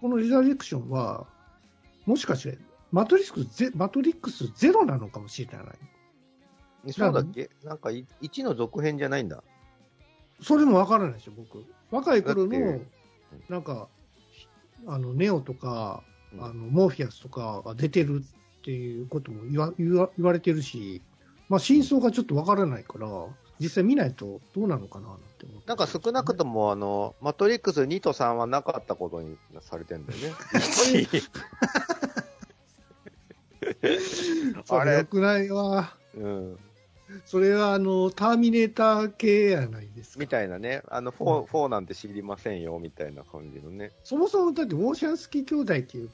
このレザレクションは、もしかして、マトリックスゼマトリックスゼロなのかもしれない。そうだっけ？なんかい1の続編じゃないんだ。それもわからないですよ、僕。若い頃のて、なんか、あの、ネオとか、うんあの、モーフィアスとかが出てるっていうことも言わ言わ言われてるし、まあ、真相がちょっとわからないから、実際見ないとどうなのかななんて思って。なんか少なくとも、あの、マトリックス2と3はなかったことにされてんだよね。それよくないわ。うん。それは、あの、ターミネーター系やないですか。みたいなね。あの、うん4、4なんて知りませんよ、みたいな感じのね。そもそもだって、ウォーシャンスキー兄弟っていう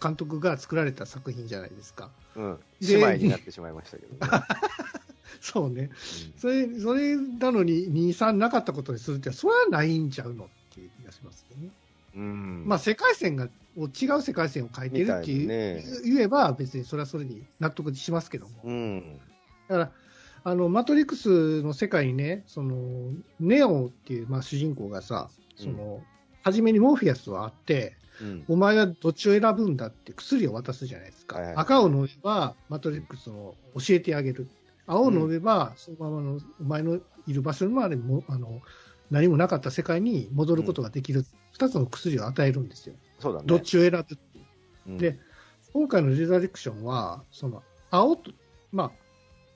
監督が作られた作品じゃないですか。うん。で姉妹になってしまいましたけどね。そうね。それ、それなのに2、3なかったことにするって、それはないんちゃうのっていう気がしますよね。うん。うんまあ、世界線が、を違う世界線を書いてるっていう、言えば、別にそれはそれに納得しますけども。うん。だから、あの、マトリックスの世界にね、その、ネオっていう、まあ、主人公がさ、その、初めにモーフィアスはあって、うん。お前はどっちを選ぶんだって薬を渡すじゃないですか。はいはい赤を飲めば、マトリックスを教えてあげる。青を飲めば、そのままの、お前のいる場所までも、あの、何もなかった世界に戻ることができる。二、つの薬を与えるんですよ。そうだね。どっちを選ぶううんで今回のレザレクションは、その、青と、まあ、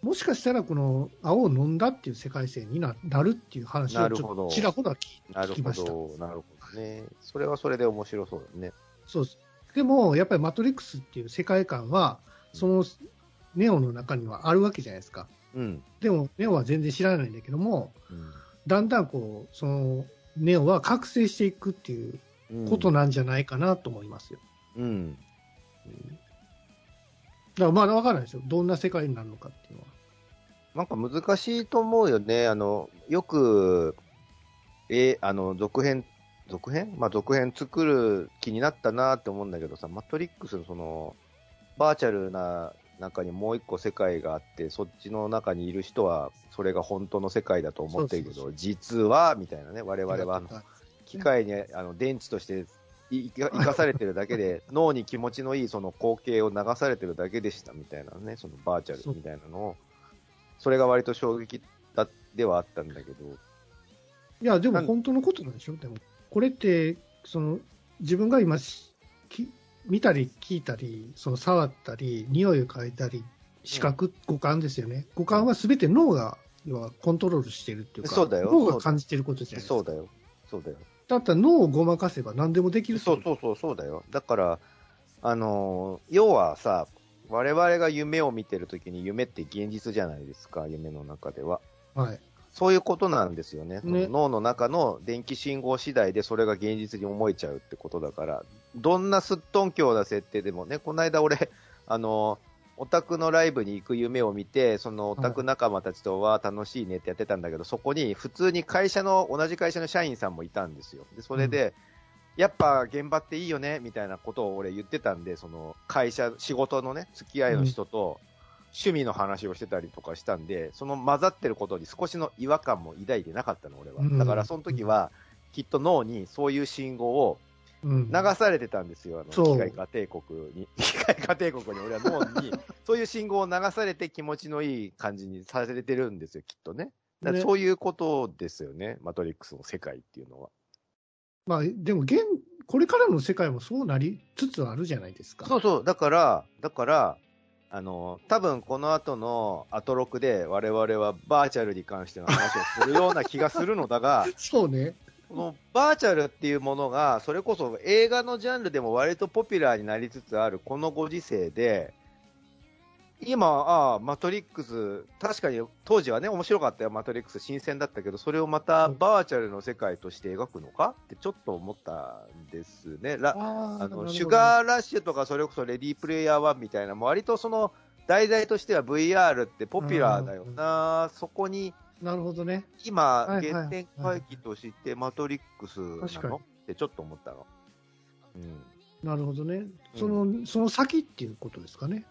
もしかしたらこの青を飲んだっていう世界線にななるっていう話をちょっとちらほら聞なるほ聞きました。ど、なるほどね。それはそれで面白そうだね。そうです。でも、やっぱりマトリックスっていう世界観は、そのネオの中にはあるわけじゃないですか。うん。でも、ネオは全然知らないんだけども、うんだんだんこう、その、ネオは覚醒していくっていううん。ことなんじゃないかなと思いますよ。うん。だからまだわからないですよ。どんな世界になるのかっていうのは。なんか難しいと思うよね。あの、よく、え、あの、続編、続編？まあ、続編作る気になったなって思うんだけどさ、マトリックスのその、バーチャルな中にもう一個世界があって、そっちの中にいる人は、それが本当の世界だと思ってるけど、そうそうそう実は、みたいなね、我々は機械にあの電池としてい生か生かされてるだけで、脳に気持ちのいいその光景を流されてるだけでしたみたいなね、そのバーチャルみたいなのを、それが割と衝撃だではあったんだけど、いや、でも本当のことなんでしょ、でも、これって、その自分が今しき、見たり聞いたり、その触ったり、匂いを嗅いだり、視覚、五感ですよね。五感はすべて脳が要はコントロールしてるっていうか、そうだよ。脳が感じてることじゃないですか。そうだよ、そうだよ。だったら脳をごまかせば何でもできるそうそうそう、そうだよ。だから、あのー要はさ、我々が夢を見てるときに夢って現実じゃないですか、夢の中では。う。はい。そういうことなんですよね。ね脳の中の電気信号次第でそれが現実に思えちゃうってことだから、どんなすっとんきょうな設定でもね、この間俺、あの、オタクのライブに行く夢を見て、そのオタク仲間たちとは楽しいねってやってたんだけど、そこに普通に会社の、同じ会社の社員さんもいたんですよ。で、それで、やっぱ現場っていいよねみたいなことを俺言ってたんで、その会社、仕事のね、付き合いの人と趣味の話をしてたりとかしたんで、その混ざってることに少しの違和感も抱いてなかったの、俺は。うんだからその時は、きっと脳にそういう信号をうん。流されてたんですよ、あの、機械化帝国に。機械化帝国に俺は脳に、そういう信号を流されて気持ちのいい感じにさせてるんですよ、きっとねそういうことですよね、マトリックスの世界っていうのは。まあ、でも現、これからの世界もそうなりつつあるじゃないですか。そうそう、だから、だから、あの、多分この後のアトロクで我々はバーチャルに関しての話をするような気がするのだが、そうね。このバーチャルっていうものが、それこそ映画のジャンルでも割とポピュラーになりつつあるこのご時世で、今、ああ、マトリックス、確かに当時はね、面白かったよ、マトリックス、新鮮だったけど、それをまたバーチャルの世界として描くのか？ってちょっと思ったんですね。ラああのシュガーラッシュとか、それこそレディープレイヤー1みたいな、割とその題材としては VR ってポピュラーだよな、そこにーなるほどね。今、はいはい原点回帰としてマトリックスな確かにのってちょっと思ったの。うんなるほどね。その、その先っていうことですかね。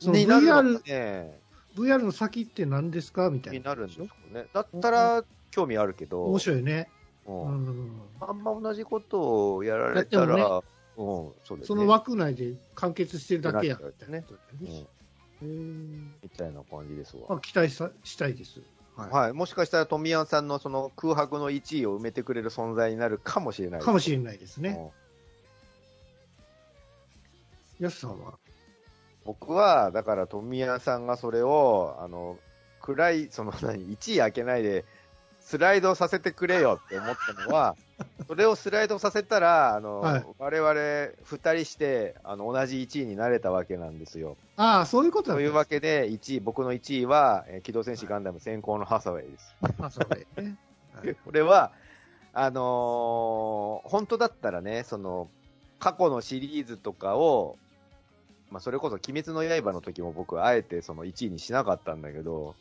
そのになるの VR か、ね、VR の先って何ですかみたいな。になるんですかね。だったら興味あるけど、面白いね。ううんん。あんま同じことをやられたら、やうん、そうですね。その枠内で完結してるだけやみたいなことだよねみたいな感じですわ。まあ、期待さしたいです。はい。はい、もしかしたら富山さんのその空白の1位を埋めてくれる存在になるかもしれないかもしれれないですね。やすさんは？僕は、だから富山さんがそれを、あの、暗い、その何、1位開けないで、スライドさせてくれよって思ったのは、それをスライドさせたら、あの、はい我々二人して、あの、同じ1位になれたわけなんですよ。ああ、そういうことだというわけで、1位、僕の1位は、えー機動戦士ガンダム先行のハサウェイです。あそうだよね。はい これは、あのー本当だったらね、その、過去のシリーズとかを、まあ、それこそ鬼滅の刃の時も僕はあえてその1位にしなかったんだけど、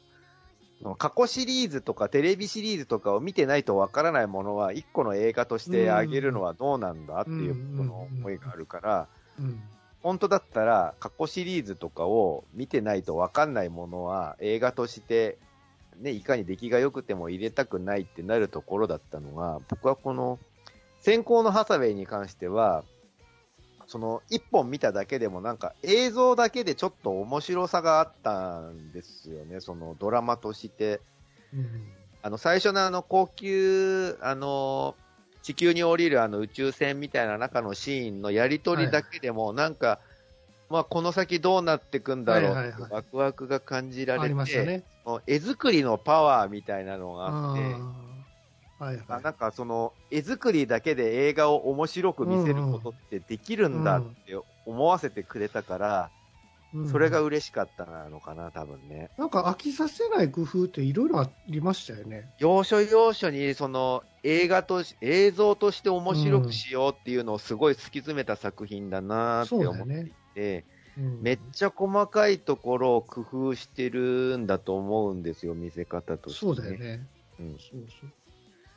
過去シリーズとかテレビシリーズとかを見てないとわからないものは、一個の映画としてあげるのはどうなんだっていうこの思いがあるから、うん。本当だったら過去シリーズとかを見てないとわかんないものは映画として、ね、いかに出来が良くても入れたくないってなるところだったのが、僕はこの先行のハサウェイに関しては、その一本見ただけでもなんか映像だけでちょっと面白さがあったんですよね、そのドラマとして。うん。あの、最初のあの、高級、あの、地球に降りるあの宇宙船みたいな中のシーンのやりとりだけでも、なんか、まあ、この先どうなってくんだろうワクワクが感じられて、絵作りのパワーみたいなのがあって、あはいはい。あなんかその絵作りだけで映画を面白く見せることってできるんだって思わせてくれたから、うんそれが嬉しかったのかな、多分ね。なんか飽きさせない工夫っていろいろありましたよね。要所要所にその映画とし、映像として面白くしようっていうのをすごい突き詰めた作品だなって思っていて、うんめっちゃ細かいところを工夫してるんだと思うんですよ、見せ方として、そうだよ。ね。うん。そうそう。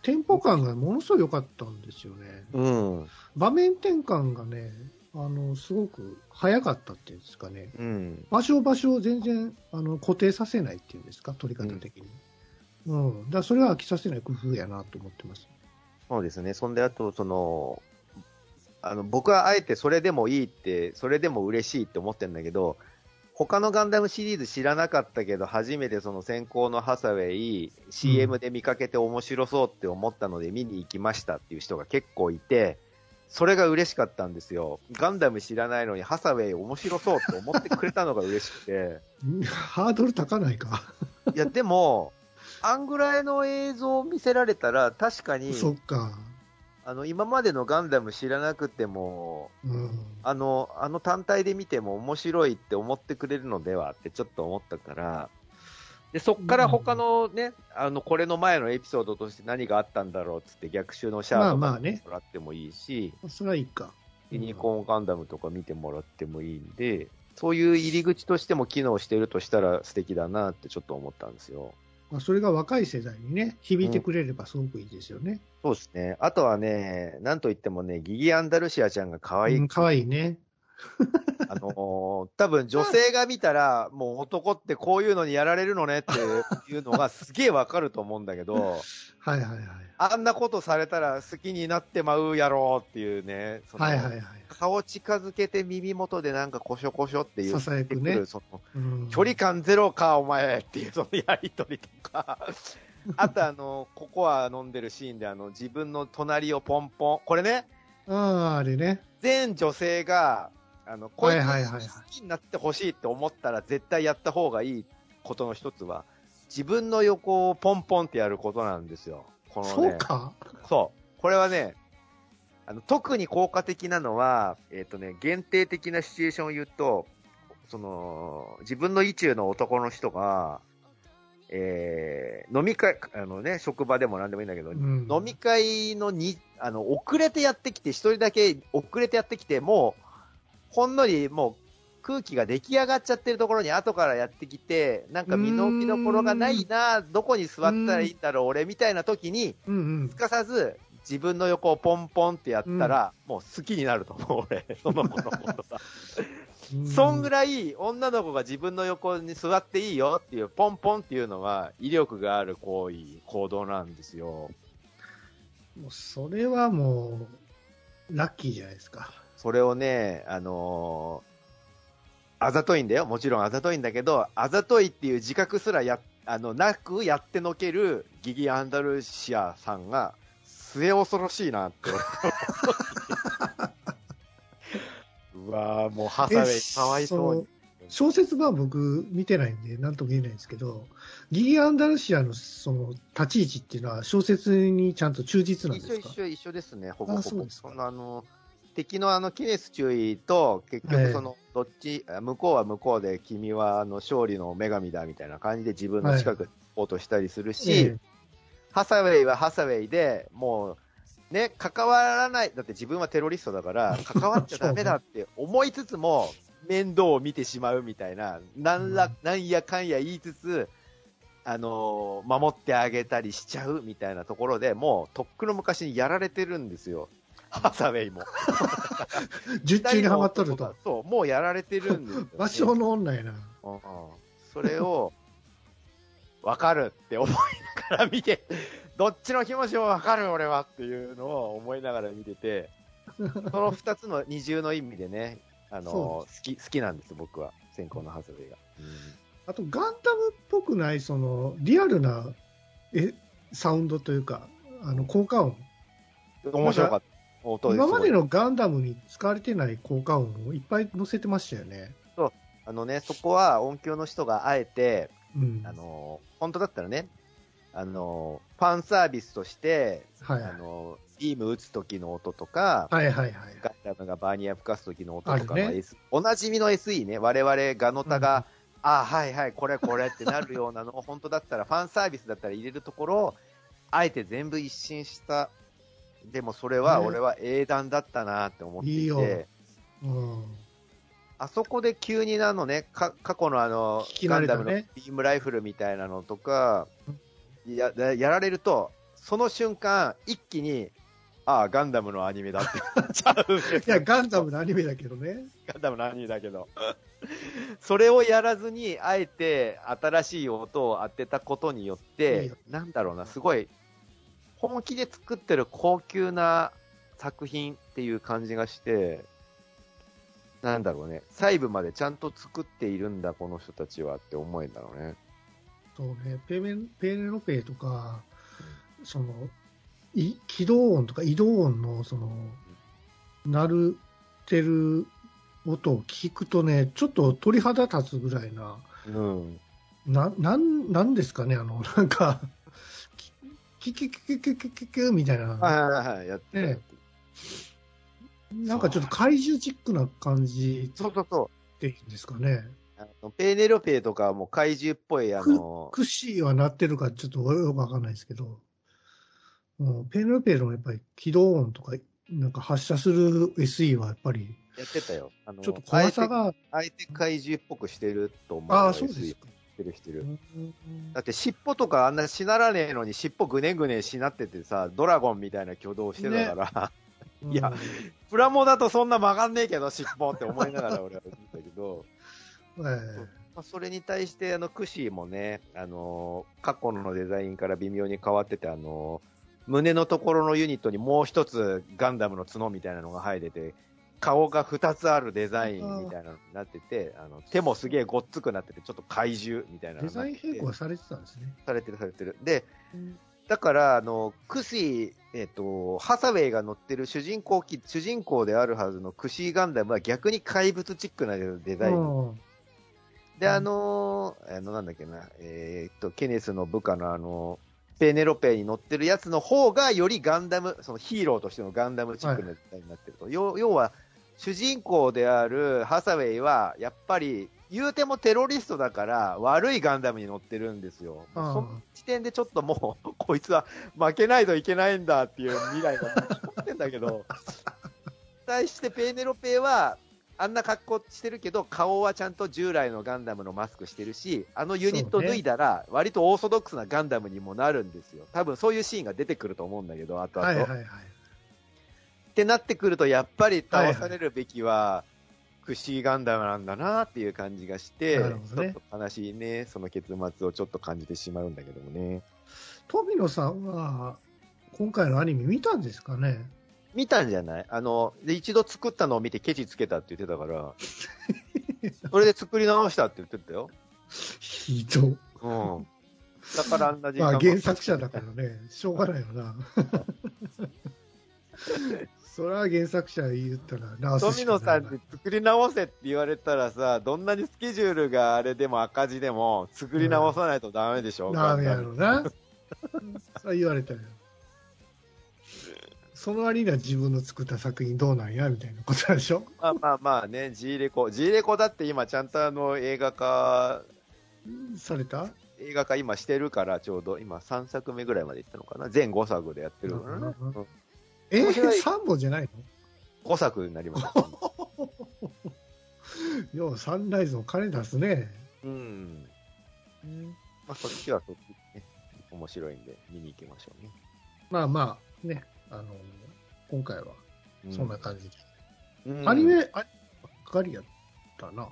テンポ感がものすごい良かったんですよね。うん。場面転換がね、あの、すごく早かったっていうんですかね。うん。場所場所を全然あの固定させないっていうんですか、取り方的に。うん。だからそれは飽きさせない工夫やなと思ってます。そうですね。そんで、あと、その、あの、僕はあえてそれでもいいって、それでも嬉しいって思ってるんだけど、他のガンダムシリーズ知らなかったけど、初めてその先行のハサウェイ、CM で見かけて面白そうって思ったので見に行きましたっていう人が結構いて、それが嬉しかったんですよ。ガンダム知らないのにハサウェイ面白そうって思ってくれたのが嬉しくて。う んハードル高ないか。いや、でも、あんぐらいの映像を見せられたら、確かに、そっか。あの、今までのガンダム知らなくても、うん。あの、あの単体で見ても面白いって思ってくれるのではってちょっと思ったから、で、そっから他のね、あの、これの前のエピソードとして何があったんだろうっつって逆襲のシャアとかまあまあね見てもらってもいいし、それはいいか。ユニコーンガンダムとか見てもらってもいいんで、そういう入り口としても機能してるとしたら素敵だなってちょっと思ったんですよ。まあ、それが若い世代にね、響いてくれればすごくいいですよね。そうですね。あとはね、なんといってもね、ギギアンダルシアちゃんが可愛いうん、かわいいね。あのー多分女性が見たら、もう男ってこういうのにやられるのねっていうのがすげえわかると思うんだけど、はいはいはい。あんなことされたら好きになってまうやろうっていうね、そのはいはいはい。顔近づけて耳元でなんかコショコショって言ってくささやくねる、そのうん距離感ゼロか、お前っていうそのやりとりとか、あとあの、ココア飲んでるシーンであの、自分の隣をポンポン、これね、ああ、あれね。全女性が、あの、こいつはいはいはいはい好きになってほしいって思ったら絶対やった方がいいことの一つは、自分の横をポンポンってやることなんですよ。このね。そうか？そう。これはね、あの、特に効果的なのは、えっ、とね、限定的なシチュエーションを言うと、その、自分の意中の男の人が、えー、飲み会、あのね、職場でも何でもいいんだけど、うん飲み会のに、あの、遅れてやってきて、一人だけ遅れてやってきて、もう、ほんのりもう空気が出来上がっちゃってるところに後からやってきて、なんか身の置きどころがないな、どこに座ったらいいんだろう、俺みたいな時に、うんうんす。かさず自分の横をポンポンってやったら、もう好きになると思う、俺。その子のことが。そんぐらい。らい女の子が自分の横に座っていいよっていう、ポンポンっていうのは威力がある行為、行動なんですよ。もうそれはもう、ラッキーじゃないですか。それをね、あのーあざといんだよ。もちろんあざといんだけど、あざといっていう自覚すらや、あの、なくやってのけるギギ・アンダルシアさんが、末恐ろしいなって。うわーもうハサウェイかわいそうに。小説版僕見てないんで何とも言えないんですけど、ギギ・アンダルシアのその立ち位置っていうのは小説にちゃんと忠実なん一ですか？緒一緒一緒ですね、ほぼあほぼ。そうですかそのあの、敵のあの、キネス注意と、結ええ。局その、どっち、あ向こうは向こうで、君はあの、勝利の女神だみたいな感じで自分の近くに行こうとしたりするし、ええ。ハサウェイはハサウェイで、もう、ね、関わらない、だって自分はテロリストだから、関わっちゃダメだって思いつつも、面倒を見てしまうみたいな、なんら、うん。なんやかんや言いつつ、あのー守ってあげたりしちゃうみたいなところでもう、とっくの昔にやられてるんですよ。ハサウェイも。術中にはまっとると。そう、もうやられてるんですよ、ね。場所の女やな。うんうんそれを、わかるって思いながら見て、どっちの気持ちもわかる俺はっていうのを思いながら見てて、その二つの二重の意味でね、あのそ好き、好きなんです、僕は。先行のハサウェイが。あと、ガンダムっぽくない、その、リアルな、え、サウンドというか、あの、効果音。うん面白かっ今までのガンダムに使われてない効果音をいっぱい載せてましたよね。あのね、そこは音響の人があえて、うん。あの本当だったらね、あのファンサービスとして、はいあのビーム打つ時の音とか、はいはいはい。ガンダムがバーニア吹かす時の音とかのねおなじみの SE ね、我々ガノタが、あはいはい、これこれってなるようなのを、本当だったら、ファンサービスだったら入れるところを、あえて全部一新した。でもそれは、ね俺は英断だったなって思っていて、いいようん。あそこで急になのね、か過去のあの、聞きガンダムのビームライフルみたいなのとか、ややられると、その瞬間、一気に、ああ、ガンダムのアニメだってなっちゃう。いや、ガンダムのアニメだけどね。ガンダムのアニメだけど。それをやらずに、あえて新しい音を当てたことによってよ、なんだろうな、すごい、本気で作ってる高級な作品っていう感じがして、なんだろうね、細部までちゃんと作っているんだ、この人たちはって思えんだろうね。そうね、ペメペーネロペイとか、その、い起動音とか移動音の、その、鳴るてる音を聞くとね、ちょっと鳥肌立つぐらいな、うん。な、なん、なんですかね、あの、なんか、キュキュキュキュキュキキみたいな。はいはいはい、やって。なんかちょっと怪獣チックな感じ。そうそうそう。っていうんですかね。あのペーネロペーとかも怪獣っぽい、あの。クッシーはなってるかちょっとよくわかんないですけど、うん、ペーネロペーのやっぱり起動音とか、なんか発射する SE はやっぱり。やってたよ。あの、ちょっと怖さが。相手怪獣っぽくしてると思う。ああ、そうですか。してるしてる。うん。だって尻尾とかあんなしならねえのに尻尾ぐねぐねしなっててさ、ドラゴンみたいな挙動してたから、いやプラモだとそんな曲がんねえけど尻尾って思いながら俺は見たけど、うんえまあ、それに対してあのクシーもね、あのー過去のデザインから微妙に変わってて、あのー胸のところのユニットにもう一つガンダムの角みたいなのが生えてて、顔が二つあるデザインみたいなのになってて、あの手もすげえごっつくなってて、ちょっと怪獣みたいなえデザイン変更されてたんですね。されてるされてる。で、だから、あの、クシー、えっ、と、ハサウェイが乗ってる主人公機、主人公であるはずのクシーガンダムは逆に怪物チックなデザイン。うんで、あのーあの、なんだっけな、えーっと、ケネスの部下のあの、ペーネロペイに乗ってるやつの方がよりガンダム、そのヒーローとしてのガンダムチックなデザインになってると。要要は、主人公であるハサウェイは、やっぱり、言うてもテロリストだから、悪いガンダムに乗ってるんですよ。ああその時点でちょっともう、こいつは負けないといけないんだっていう未来が決まってんだけど、対してペーネロペイは、あんな格好してるけど、顔はちゃんと従来のガンダムのマスクしてるし、あのユニット脱いだら、割とオーソドックスなガンダムにもなるんですよ。多分そういうシーンが出てくると思うんだけど、あとあと。はいはいはい。ってなってくると、やっぱり倒されるべきは、クシーガンダムなんだなっていう感じがして、ねちょっと悲しいね、その結末をちょっと感じてしまうんだけどもね。富野さんは、今回のアニメ見たんですかね？見たんじゃない？あの、で、一度作ったのを見てケチつけたって言ってたから、それで作り直したって言ってたよ。ひど。うん。だからあんな時まあ間原作者だからね、しょうがないよな。それは原作者言ったら直す富しかないわ野さんに作り直せって言われたらさ、どんなにスケジュールがあれでも赤字でも、作り直さないとダメでしょ、ダメやろな。そう言われたよ。その割には自分の作った作品どうなんやみたいなことでしょ？まあまあまあね、G レコ。G レコだって今ちゃんとあの映画化、された？映画化今してるから、ちょうど今3作目ぐらいまでいったのかな。全5作でやってるからね。うんうんえ面白い3本じゃないの？5作になりました。ようサンライズも金出すね。うん。まあそっちはそっちでね、面白いんで見に行きましょうね。まあまあ、ね、あの、今回はうそんな感じで。うんアニメ、アニメばっかりやったな。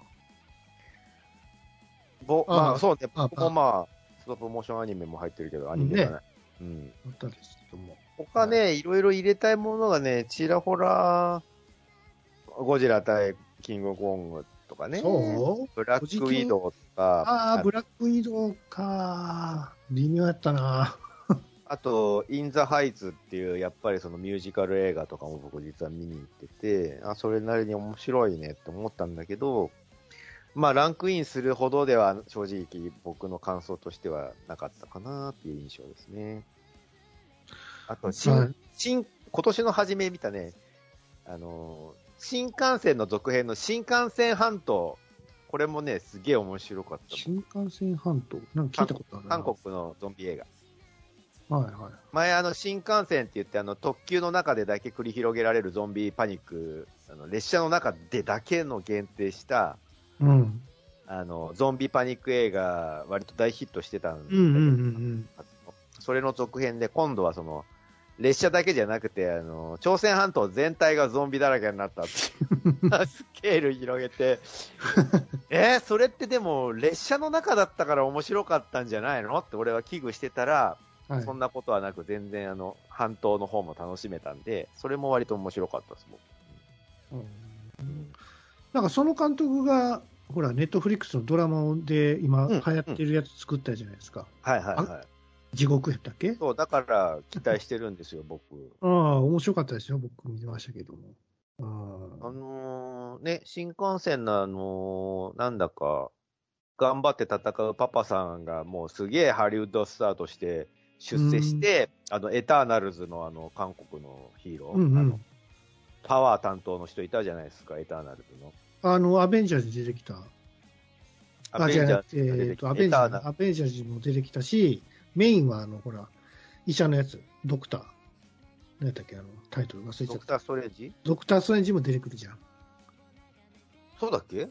ぼあまあそうね、あ僕もまあ、ストップモーションアニメも入ってるけど、アニメがない。うん。あったですけども。他ね、いろいろ入れたいものがね、ちらほら、ゴジラ対キングコングとかね、そうブラックウィドウとか、ああ、あブラックウィドウか。微妙やったな。あと、イン・ザ・ハイツっていう、やっぱりそのミュージカル映画とかも僕実は見に行ってて、あ、それなりに面白いねって思ったんだけど、まあ、ランクインするほどでは正直僕の感想としてはなかったかなっていう印象ですね。あと、新、はい新、今年の初め見たね、あのー、新幹線の続編の新幹線半島、これもね、すげえ面白かった。新幹線半島？なんか聞いたことあるな。韓国のゾンビ映画。はいはい。前あの新幹線って言ってあの特急の中でだけ繰り広げられるゾンビパニック、あの列車の中でだけの限定した、うん。あの、ゾンビパニック映画割と大ヒットしてたんだけどうんうんうんうん。それの続編で今度はその、列車だけじゃなくて、あの、朝鮮半島全体がゾンビだらけになったっていうスケール広げて、えーそれってでも列車の中だったから面白かったんじゃないのって俺は危惧してたら、はいそんなことはなく全然あの、半島の方も楽しめたんで、それも割と面白かったです、僕。うんなんかその監督が、ほら、ネットフリックスのドラマで今うん流行ってるやつ作ったじゃないですか。はいはいはい。地獄やったっけ？そう、だから期待してるんですよ、僕。ああ、面白かったですよ。僕見てましたけども。ああのーね、新幹線のあのーなんだか、頑張って戦うパパさんがもうすげえハリウッドスターとして出世して、あの、エターナルズのあの、韓国のヒーロー、うんうんあのパワー担当の人いたじゃないですか、エターナルズの。あの、アベンジャーズに出てきた。えっと、アベンジャーズ、アベンジャーズも出てきたし、メインは、あの、ほら、医者のやつ、ドクター。何やったっけ、あの、タイトル忘れちゃった。ドクター・ストレンジ？ドクター・ストレンジも出てくるじゃん。そうだっけ？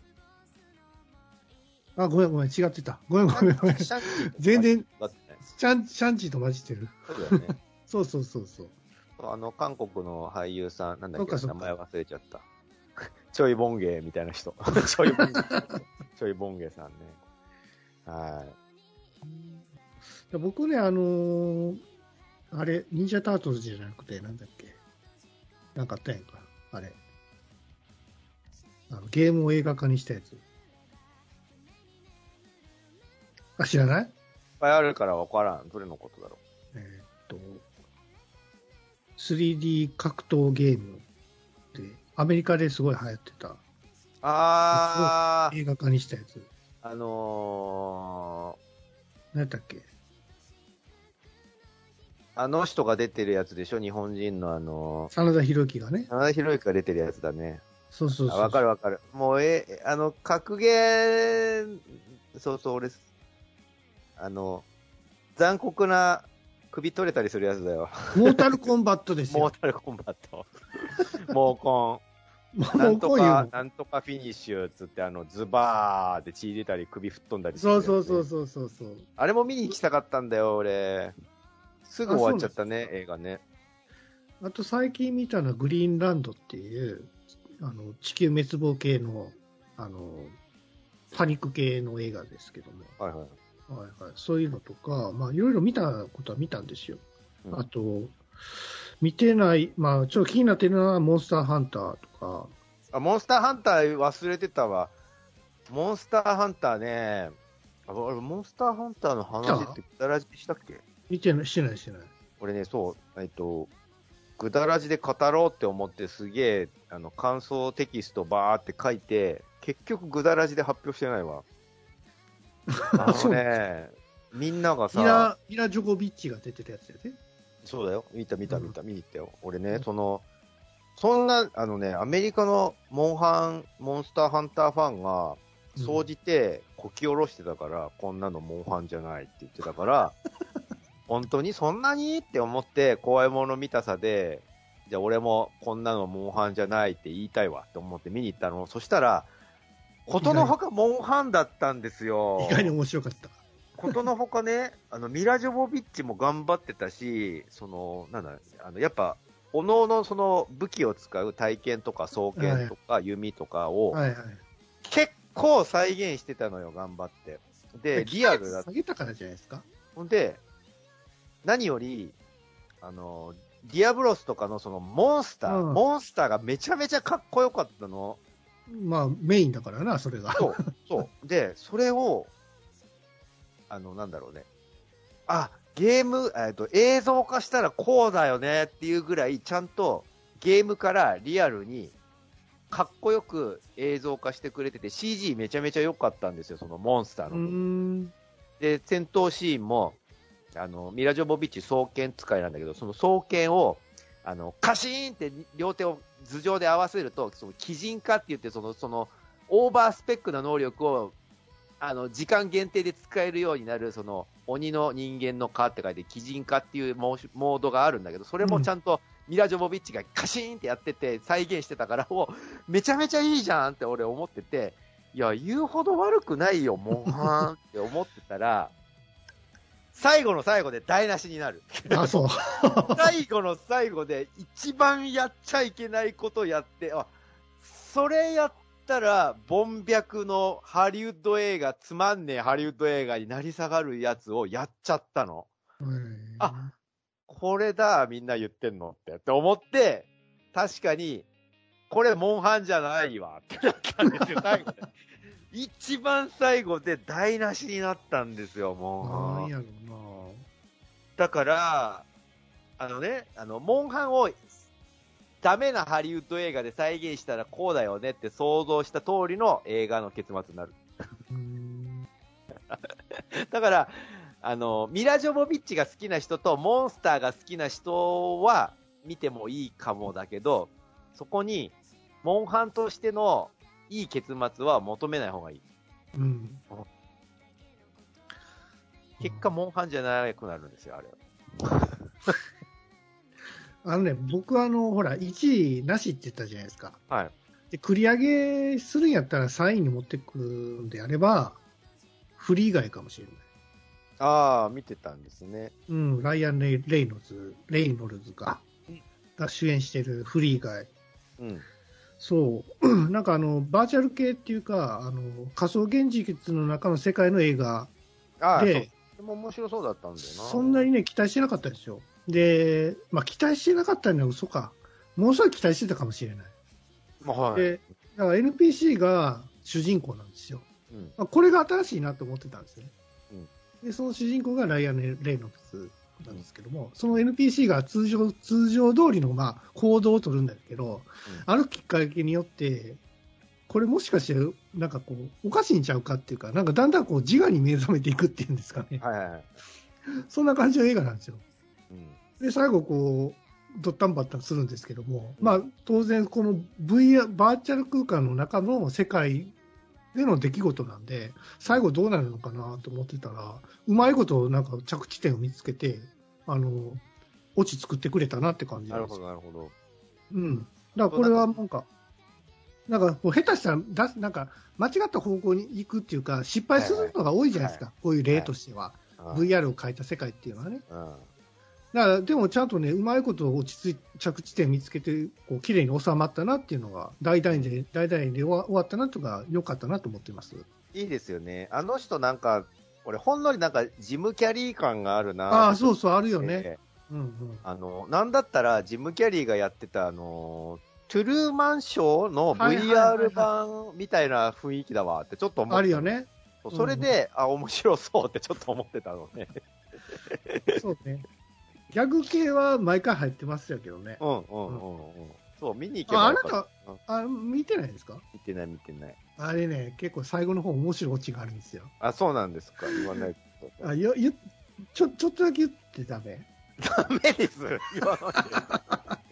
あ、ごめんごめん、違ってた。ごめんごめんごめん。全然。シャン、シャンチーと混じってる。そうだよね。そうそうそうそう。あの、韓国の俳優さん、なんだっけ、名前忘れちゃった。ちょいボンゲーみたいな人。ちょいボンゲー。ちょいボンゲーさんね。はい。で僕ね、あのーあれ、忍者タートルズじゃなくて、なんだっけ。なんかあったやんか。あれ。あのゲームを映画化にしたやつ。あ、知らない？いっぱいあるから分からん。どれのことだろえーっと、3D 格闘ゲームって、アメリカですごい流行ってたう。あー、映画化にしたやつ。あの何やったっけ？ー、あの人が出てるやつでしょ？日本人のあの真田広之がねー、。真田広之が出てるやつだね。そうそうそう。あわかるわかる。もう、え、あの、格ゲー、そうそう、俺、あの、残酷な首取れたりするやつだよ。モータルコンバットですよ。モータルコンバット。モーコン。もなんとこういうのか、なんとかフィニッシュっつって、あの、ズバーって血出たり首吹っ飛んだりするそうね、そうそうそうそうそう。あれも見に行きたかったんだよ、俺。すぐ終わっちゃったね、映画ね。あと最近見たのはグリーンランドっていう、あの、地球滅亡系の、あの、パニック系の映画ですけども。はいはい。はいはい。そういうのとか、まあいろいろ見たことは見たんですよ。うんあと、見てない、まあちょっと気になってるのはモンスターハンターとか、あ、モンスターハンター忘れてたわ。モンスターハンターね、あ俺、モンスターハンターの話ってぐだらじしたっけ？見てない、してない、してない。俺ね、そう、えっと、ぐだらじで語ろうって思ってすげえ、あの、感想テキストバーって書いて、結局ぐだらじで発表してないわ。あのね、みんながさ、ミラ、ミラ・ジョコビッチが出てたやつやで。そうだよ。見た見た見た、見に行ったよ。俺ね、その、そんな、あのね、アメリカのモンハン、モンスターハンターファンが、総じてこき下ろしてたから、こんなのモンハンじゃないって言ってたから、本当にそんなにって思って、怖いもの見たさで、じゃあ俺もこんなのモンハンじゃないって言いたいわって思って見に行ったの。そしたら、ことのほかモンハンだったんですよ。意外に面白かった。ことのほかね、あの、ミラ・ジョボビッチも頑張ってたし、その、なんだ、あの、やっぱ、おのおのその武器を使う体験とか双剣とか弓とかをはいはい。結構再現してたのよ、頑張って。で、リアルだ下げたからじゃないですか？ほんで、何より、あの、ディアブロスとかのそのモンスター、うんモンスターがめちゃめちゃかっこよかったの。まあ、メインだからな、それが。そう、そう。で、それを、あの、なんだろうね。あ、ゲーム、えっと、映像化したらこうだよねっていうぐらい、ちゃんとゲームからリアルに、かっこよく映像化してくれてて、CG めちゃめちゃ良かったんですよ、そのモンスターの。で、戦闘シーンも、あの、ミラ・ジョボビッチ双剣使いなんだけど、その双剣を、あの、カシーンって両手を頭上で合わせると、その、鬼人化って言って、その、その、オーバースペックな能力を、あの、時間限定で使えるようになる、その、鬼の人間の化って書いて、鬼人化っていうモードがあるんだけど、それもちゃんと、ミラ・ジョボビッチがカシーンってやってて、再現してたから、おめちゃめちゃいいじゃんって俺思ってて、いや、言うほど悪くないよ、モンハンって思ってたら、最後の最後で台無しになる。あ、そう。最後の最後で一番やっちゃいけないことやって、あ、それやったら、ボン白のハリウッド映画、つまんねえハリウッド映画になり下がるやつをやっちゃったの。あこれだ、みんな言ってんのって、って思って、確かに、これ、モンハンじゃないわ、ってなったんですよ、最後で。一番最後で台無しになったんですよ、モンハン。なんやろだから、あのね、あの、モンハンをダメなハリウッド映画で再現したらこうだよねって想像した通りの映画の結末になる。だから、あの、ミラ・ジョボビッチが好きな人とモンスターが好きな人は見てもいいかもだけど、そこに、モンハンとしてのいい結末は求めない方がいい。うん。結果、モンハンじゃなくなるんですよ、あれは。あのね、僕はあの、ほら、1位なしって言ったじゃないですか。はい。で、繰り上げするんやったら3位に持ってくんであれば、フリー以外かもしれない。ああ、見てたんですね。うん、ライアン・レイレイノルズ、レイノルズか、が主演してるフリー以外。うん。そう。なんかあの、バーチャル系っていうか、あの、仮想現実の中の世界の映画。で、でも面白そうだったんだよな。そんなにね、期待してなかったですよ。で、まあ、期待してなかったのは嘘か。もうすごい期待してたかもしれない。まあ、はい。で、だから NPC が主人公なんですよ。うん。まあ、これが新しいなと思ってたんですね。うんで、その主人公がライアン・レイノルズなんですけども、その NPC が通常、通常通りの、まあ、行動を取るんだけど、あるきっかけによって、これもしかして、なんかこう、おかしいんちゃうかっていうか、なんかだんだんこう自我に目覚めていくっていうんですかね。はいはいはい。そんな感じの映画なんですよ。うん。で、最後こう、ドッタンバッタンするんですけども、まあ、当然この VR、バーチャル空間の中の世界での出来事なんで、最後どうなるのかなと思ってたら、うまいことなんか着地点を見つけて、あの、オチ作ってくれたなって感じなるほ。どなるほど。うん。だからこれはなんか、なんか下手したらだ、なんか間違った方向に行くっていうか、失敗するのが多いじゃないですか、こういう例としては。はい VR を変えた世界っていうのはね。うん。だでもちゃんとね、うまいこと落ち着い着地点見つけて、こう、綺麗に収まったなっていうのが、大々で、大々で終わ終わったなとか、良かったなと思ってます。いいですよね。あの人なんか、俺ほんのりなんかジムキャリー感があるな。ああ、そうそう、あるよえね。えうんうん。あの、なんだったらジムキャリーがやってたあの、トゥルーマンショーの VR 版みたいな雰囲気だわってちょっと思って。あるよね。それで、あ、面白そうってちょっと思ってたのね。そうね。ギャグ系は毎回入ってますよけどね。うんうんうんうん。そう、見に行けあ、ばよかあなたあ、見てないですか？見てない見てない。あれね、結構最後の方面白いオチがあるんですよ。あ、そうなんですか？言わないと。あ、よ、よ、ちょ、ちょっとだけ言ってダメダメです。言わな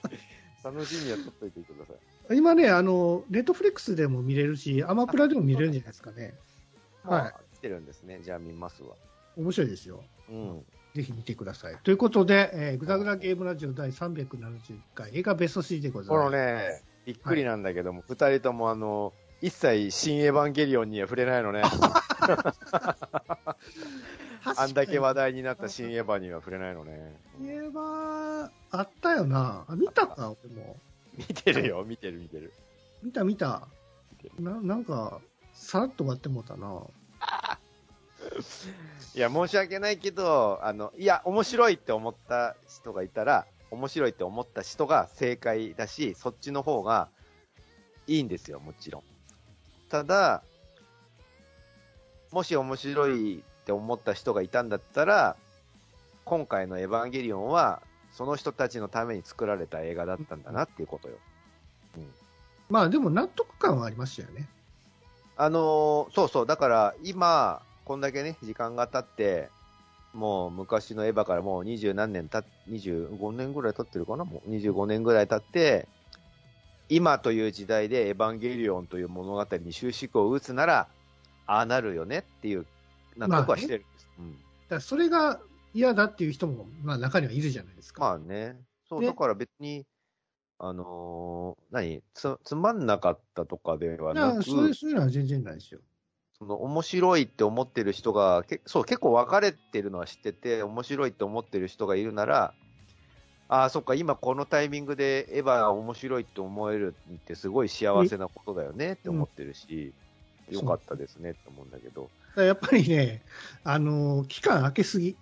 いで。楽しみは取っといてください。今ね、あの、ネットフリックスでも見れるし、アマプラでも見れるんじゃないですかね。はいあ。来てるんですね。じゃあ見ますわ。面白いですよ。うん。ぜひ見てください。ということで、えー、グダグダゲームラジオ第371回映画ベスト3でございこのます。ね、びっくりなんだけども、二、人ともあの、一切新エヴァンゲリオンには触れないのね。あ んだけ話題になった新エヴァには触れないのね。言えば、あったよな。あ見たか、俺も。見てるよ、見てる見てる。見た見た。ななんか、さらっと終わってもうたな。いや、申し訳ないけど、あの、いや、面白いって思った人がいたら、面白いって思った人が正解だし、そっちの方がいいんですよ、もちろん。ただ、もし面白いって思った人がいたんだったら、今回のエヴァンゲリオンは、その人たちのために作られた映画だったんだなっていうことよ。まあでも納得感はありましたよね。あのーそうそう、だから今、こんだけね、時間が経って、もう昔のエヴァからもう二十何年たっ、25年ぐらい経ってるかな？もう25年ぐらい経って、今という時代でエヴァンゲリオンという物語に終止符を打つなら、ああなるよねっていう納得はしてるんです。うん。だそれが嫌だっていう人も、まあ中にはいるじゃないですか。まあね。そう、でだから別に、あのー何？つ、つまんなかったとかではいなく、そういうのは全然ないですよ。その面白いって思ってる人が、けそう、結構分かれてるのは知ってて、面白いって思ってる人がいるなら、ああ、そっか、今このタイミングでエヴァが面白いって思えるってすごい幸せなことだよねって思ってるし、うんよかったですねって思うんだけど、やっぱりね、あの、期間空けすぎ。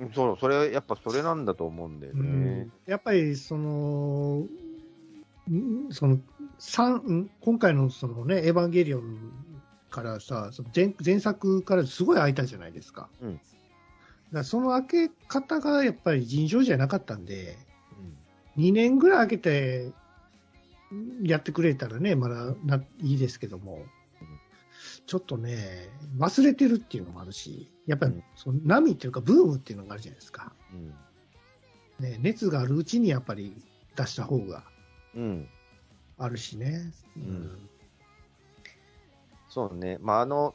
うんそう、それ、やっぱそれなんだと思うんだよね。うんやっぱり、その、んその、三ん今回のそのね、エヴァンゲリオンからさ、その前前作からすごい空いたじゃないですか。うんだからその開け方がやっぱり尋常じゃなかったんで、2年ぐらい空けてやってくれたらね、まだないいですけども、ちょっとね、忘れてるっていうのもあるし、やっぱりうんその波っていうか、ブームっていうのがあるじゃないですか。うん。ね、熱があるうちにやっぱり出した方がうん。うん。あるしね。うんそうね。まあ、あの、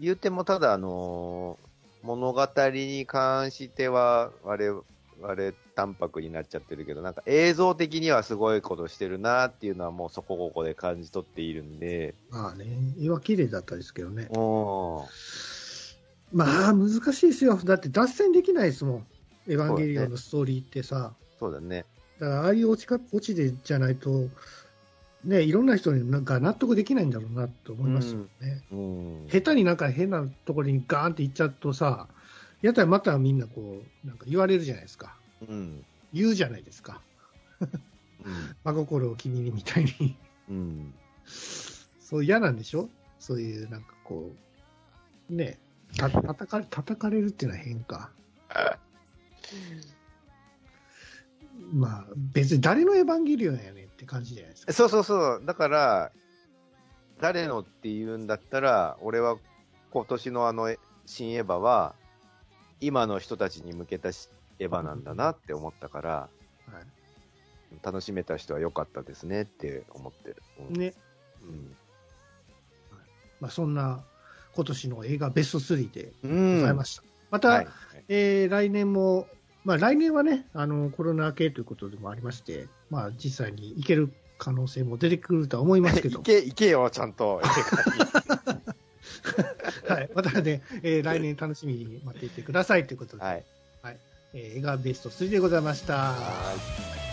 言うてもただ、あの物語に関しては、我々、淡白になっちゃってるけど、なんか映像的にはすごいことしてるなっていうのはもうそこここで感じ取っているんで、まあね、絵は綺麗だったですけどね。うん。まあ難しいですよ。だって脱線できないですもん。エヴァンゲリオンのストーリーってさ。そうだね。だからああいう落ちか落ちでじゃないと、ね、いろんな人になんか納得できないんだろうなと思いますよね。うん。下手になんか変なところにガーンって行っちゃうとさ、やったらまたみんなこう、なんか言われるじゃないですか。うん。言うじゃないですか。うん。真心を君にみたいに。うん。そう嫌なんでしょ？そういうなんかこう、ね、た叩かれ、叩かれるっていうのは変か。まあ、別に誰のエヴァンゲリオンやねんって感じじゃないですか。そうそうそう。だから、誰のって言うんだったら、俺は今年のあの新エヴァは、今の人たちに向けたしエヴァなんだなって思ったから、はい楽しめた人は良かったですねって思ってる。うんね。うんまあ、そんな今年の映画ベスト3でうごん。ざいました。また、はい。えー来年も、まあ来年はね、あの、コロナ明けということでもありまして、まあ実際に行ける可能性も出てくるとは思いますけど 行、け、行けよ、ちゃんと。はい。またね、えー来年楽しみに待っていてくださいということで、はい。えー映画ベスト3でございました。はい